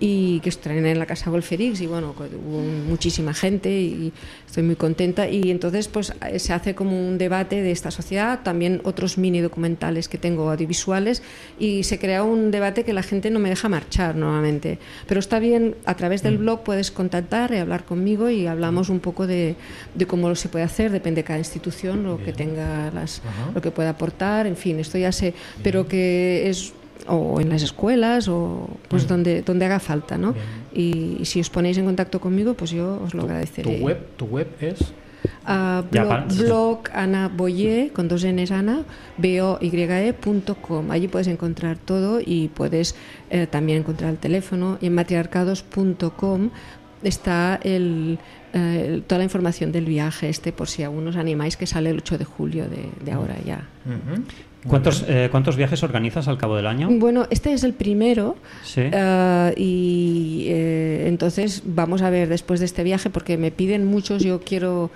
y que estrené en la Casa Golferix, y bueno, hubo muchísima gente y estoy muy contenta. Y entonces, pues se hace como un debate de esta sociedad, también otros mini documentales que tengo audiovisuales, y se crea un debate que la gente no me deja marchar normalmente. Pero está bien, a través del blog puedes contactar y hablar conmigo y hablamos un poco de, de cómo se puede hacer, depende de cada institución, lo que tenga las, Ajá. lo que pueda aportar, en fin, esto ya sé, pero que es o en las escuelas o pues donde donde haga falta, ¿no? Y, y si os ponéis en contacto conmigo, pues yo os lo Tu, agradeceré. tu web, tu web es Ah, blog, Ana Boye, con dos N's Ana, boye.com. Allí puedes encontrar todo y puedes eh, también encontrar el teléfono. Y en matriarcados.com está el, eh, toda la información del viaje este, por si aún os animáis, que sale el 8 de julio de, de ahora ya. ¿Cuántos, eh, ¿Cuántos viajes organizas al cabo del año? Bueno, este es el primero. Sí. Ah, y eh, entonces vamos a ver después de este viaje, porque me piden muchos, yo quiero,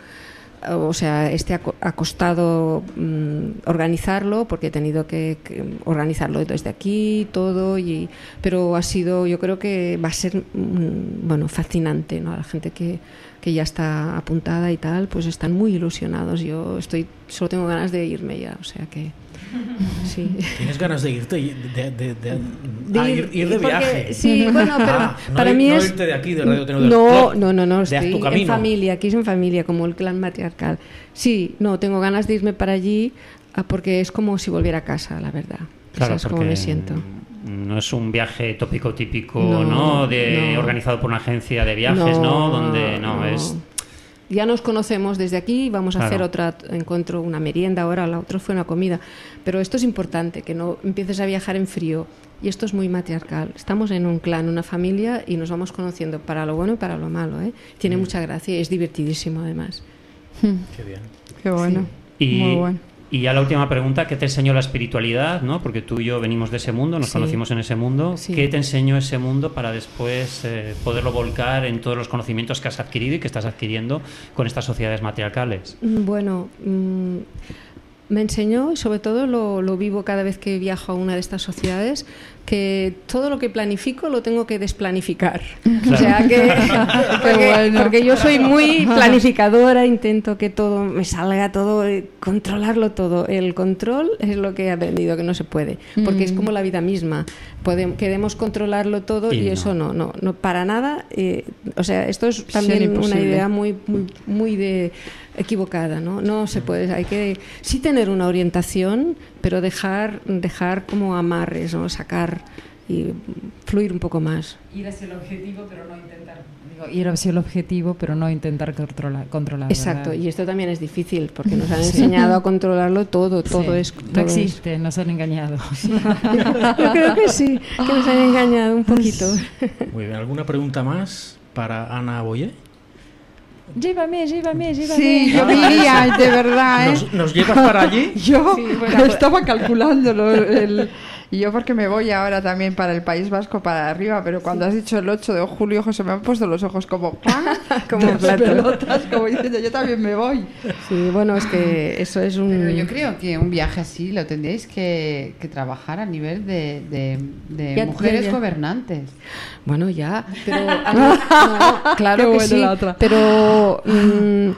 ah, o sea, este ha, ha costado mm, organizarlo, porque he tenido que, que organizarlo desde aquí, todo, y, pero ha sido, yo creo que va a ser, mm, bueno, fascinante, ¿no? La gente que, que ya está apuntada y tal, pues están muy ilusionados. Yo estoy, solo tengo ganas de irme ya, o sea que, sí. ¿Tienes ganas de irte? De, de, de- De ah, ir- de porque- viaje. Sí, bueno, pero Ah, no para ir- mí no es. irte de aquí, de Radio Tenedor No, no, no, no, estoy tu en familia, aquí es en familia, como el clan matriarcal. Sí, no, tengo ganas de irme para allí ah, porque es como si volviera a casa, la verdad. Claro, es como me siento. No es un viaje tópico típico, No, ¿no? De, no. organizado por una agencia de viajes, ¿no? Donde no, es. Ya nos conocemos desde aquí, vamos a Claro. hacer otro encuentro, una merienda ahora, la otra fue una comida. Pero esto es importante, que no empieces a viajar en frío. Y esto es muy matriarcal. Estamos en un clan, una familia, y nos vamos conociendo para lo bueno y para lo malo. ¿eh? Tiene Mm. mucha gracia y es divertidísimo además. Qué bien. Qué bueno. Y, Muy bueno. Y ya la última pregunta, ¿qué te enseñó la espiritualidad? ¿no? Porque tú y yo venimos de ese mundo, nos Sí. conocimos en ese mundo. Sí. ¿Qué te enseñó ese mundo para después eh, poderlo volcar en todos los conocimientos que has adquirido y que estás adquiriendo con estas sociedades matriarcales? Mm, Bueno, mm, me enseñó y sobre todo lo, lo vivo cada vez que viajo a una de estas sociedades que todo lo que planifico lo tengo que desplanificar. O sea que porque, bueno. porque yo soy muy planificadora, intento que todo me salga todo, eh, controlarlo todo. El control es lo que he aprendido que no se puede, porque es como la vida misma. Podemos, queremos controlarlo todo y, Y no. eso no, no, no para nada. eh, o sea, esto es también una idea muy, muy, muy de equivocada, ¿no? No se puede, hay que sí tener una orientación, pero dejar, dejar como amarres, ¿no? Sacar y fluir un poco más. Ir hacia el objetivo, pero no intentar. Digo, ir hacia el objetivo, pero no intentar controlar. controlar Exacto, ¿verdad? y esto también es difícil porque nos han Sí. enseñado a controlarlo todo, todo Sí. es No todo es- existe, nos han engañado. Yo creo que sí, que nos han engañado un poquito. Muy bien. ¿Alguna pregunta más para Ana Boye? Llévame, llévame, llévame. Sí, yo me iría, de verdad, ¿eh? ¿Nos, nos llevas para allí? Yo Sí, bueno, estaba calculándolo. El, y yo porque me voy ahora también para el País Vasco, para arriba, pero cuando has dicho el 8 de julio, José, me han puesto los ojos como ¡pam! Como pelotas, como diciendo, yo también me voy. Sí, bueno, es que eso es un Pero yo creo que un viaje así lo tendréis que, que trabajar a nivel de, de- de Ya- mujeres ya, ya. gobernantes. Bueno, ya, pero no, claro Qué que sí, la otra. pero mm,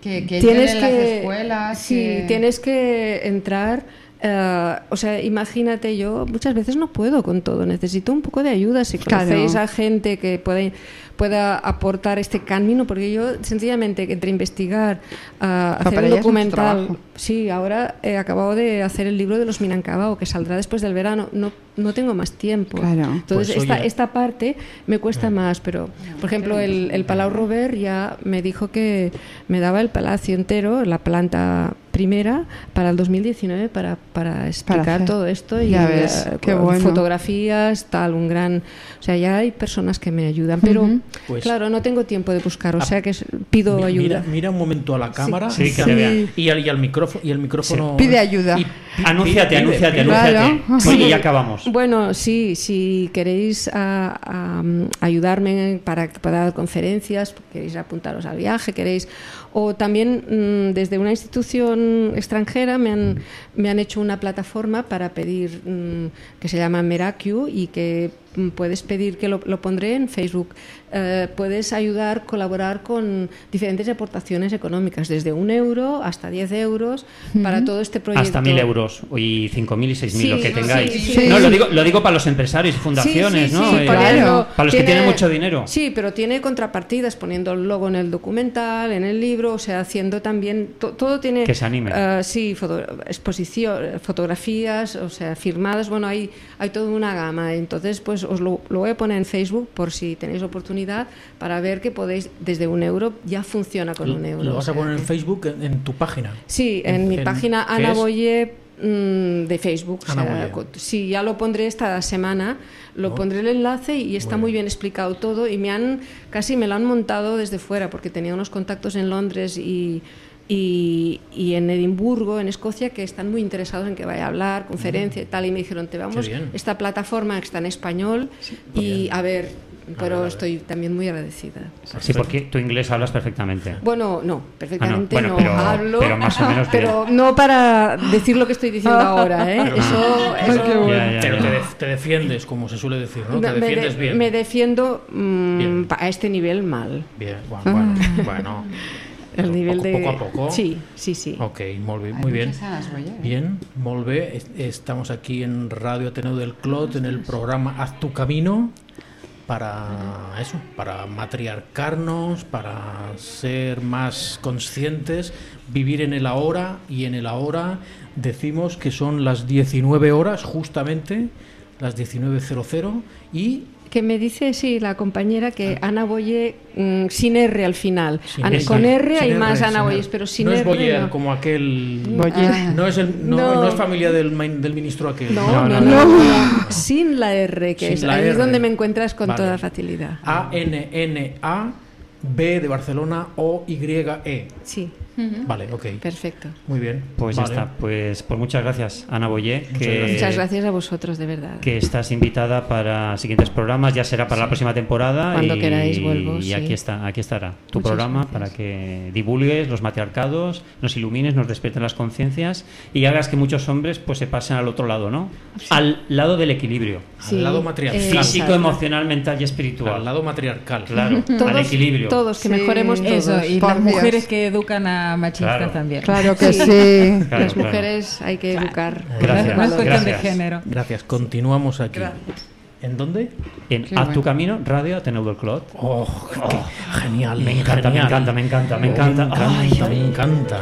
Que, que tienes en las que escuelas. sí que- tienes que entrar eh, o sea imagínate yo muchas veces no puedo con todo. Necesito un poco de ayuda. Si Claro. conocéis a gente que puede pueda aportar este camino porque yo sencillamente entre investigar Pero hacer un documental sí ahora he acabado de hacer el libro de los Minangkabau que saldrá después del verano. No no tengo más tiempo. Claro. entonces Pues, esta, esta parte me cuesta más, pero por ejemplo el, el Palau Robert ya me dijo que me daba el palacio entero, la planta primera, para el 2019 para, para explicar todo esto y Ya ves, eh, qué bueno. fotografías, tal, un gran... O sea, ya hay personas que me ayudan, pero. Pues- claro, no tengo tiempo de buscar, o sea que pido ayuda. Mira, un momento a la cámara Sí, que y, al, y al micrófono y el micrófono Pide ayuda. y Anúnciate, pide- anúnciate, pide- anúnciate. Claro. Y acabamos. Bueno, sí, si queréis a- a, ayudarme para que pueda dar conferencias, queréis apuntaros al viaje, queréis o también mm, desde una institución extranjera me han, me han hecho una plataforma para pedir mm, que se llama Meracu y que puedes pedir que lo, lo pondré en Facebook. Eh, puedes ayudar, colaborar con diferentes aportaciones económicas, desde un euro hasta 10 euros para todo este proyecto. Hasta mil euros y cinco mil y seis mil, Sí, lo que tengáis. sí, sí. No, lo digo, lo digo para los empresarios y fundaciones, Sí, sí, ¿no? sí, Eh, claro. Para los que tienen mucho dinero. Sí, pero tiene contrapartidas poniendo el logo en el documental, en el libro, o sea, haciendo también to- todo tiene Que se animen. eh, sí, foto- exposición, fotografías, o sea, firmadas, bueno, hay hay toda una gama, entonces pues os lo, lo voy a poner en Facebook por si tenéis oportunidad para ver que podéis desde un euro ya funciona con un euro. Lo vas a poner en Facebook en, en tu página. Sí, en, mi en- página ¿qué Ana? Boye mm, de Facebook. o sea, sí, ya lo pondré esta semana, lo Oh. pondré el enlace y está Muy muy bien explicado todo y me han casi me lo han montado desde fuera porque tenía unos contactos en Londres y y, y en Edimburgo, en Escocia, que están muy interesados en que vaya a hablar, conferencia y tal, y me dijeron, te vamos, bien. esta plataforma que está en español y a ver, pero estoy también muy agradecida. Sí, porque tu inglés hablas perfectamente. Bueno, no, perfectamente Ah, no. no Bueno, pero- hablo, pero más o menos pero no para decir lo que estoy diciendo ahora, ¿eh? Eso, eso- Ya, ya, Pero te, def- te defiendes, como se suele decir, ¿no? me, Te defiendes de- bien. me defiendo mm, Bien. a este nivel mal. Bien, bueno, bueno, bueno. El nivel poco, de poco a poco. Sí, sí, sí. Ok, molt bé, Hay muy bien. ¿eh? Bien, molt bé. Estamos aquí en Radio Ateneo del Clot, en el programa Haz tu camino, para eso, para matriarcarnos, para ser más conscientes, vivir en el ahora y en el ahora decimos que son las 19 horas justamente, las 19.00 y Que me dice, sí, la compañera que Ana Boye mm, sin R al final. Sin Ana- S, con R sin hay más Ana. Boyes, pero sin no R. es Boyer no. como aquel Boyer. no es el no, No. no es familia del, del ministro aquel No, no, no, no, no, Sin la R, que Sin es la ahí es donde me encuentras con Vale. toda facilidad. A N N A B de Barcelona O Y Sí, vale ok perfecto. muy bien Pues Vale. ya está. Pues, pues muchas gracias, Ana Boyé, Muchas que, gracias. Muchas gracias a vosotros, de verdad. que estás invitada para siguientes programas. Ya será para la próxima temporada. Cuando y, queráis vuelvo, Y sí. aquí, está, aquí estará tu Muchas programa gracias. para que divulgues los matriarcados, nos ilumines, nos despierten las conciencias y hagas que muchos hombres pues se pasen al otro lado, ¿no? Al lado del equilibrio. Al lado matriarcal. eh, Físico, exacto. emocional, mental y espiritual. al lado matriarcal Claro, al Todos, equilibrio. todos, que Sí. mejoremos todos. Eso, y Por las Dios. mujeres que educan a machistas Claro. también. Claro que sí. Claro, Las claro. mujeres hay que educar. Gracias, No es cuestión de género. gracias continuamos aquí ¿en dónde? En Haz tu camino, Radio Ateneo del Clot. oh, qué- genial Me encanta, me encanta, me encanta, me encanta. me encanta, Ay, me encanta.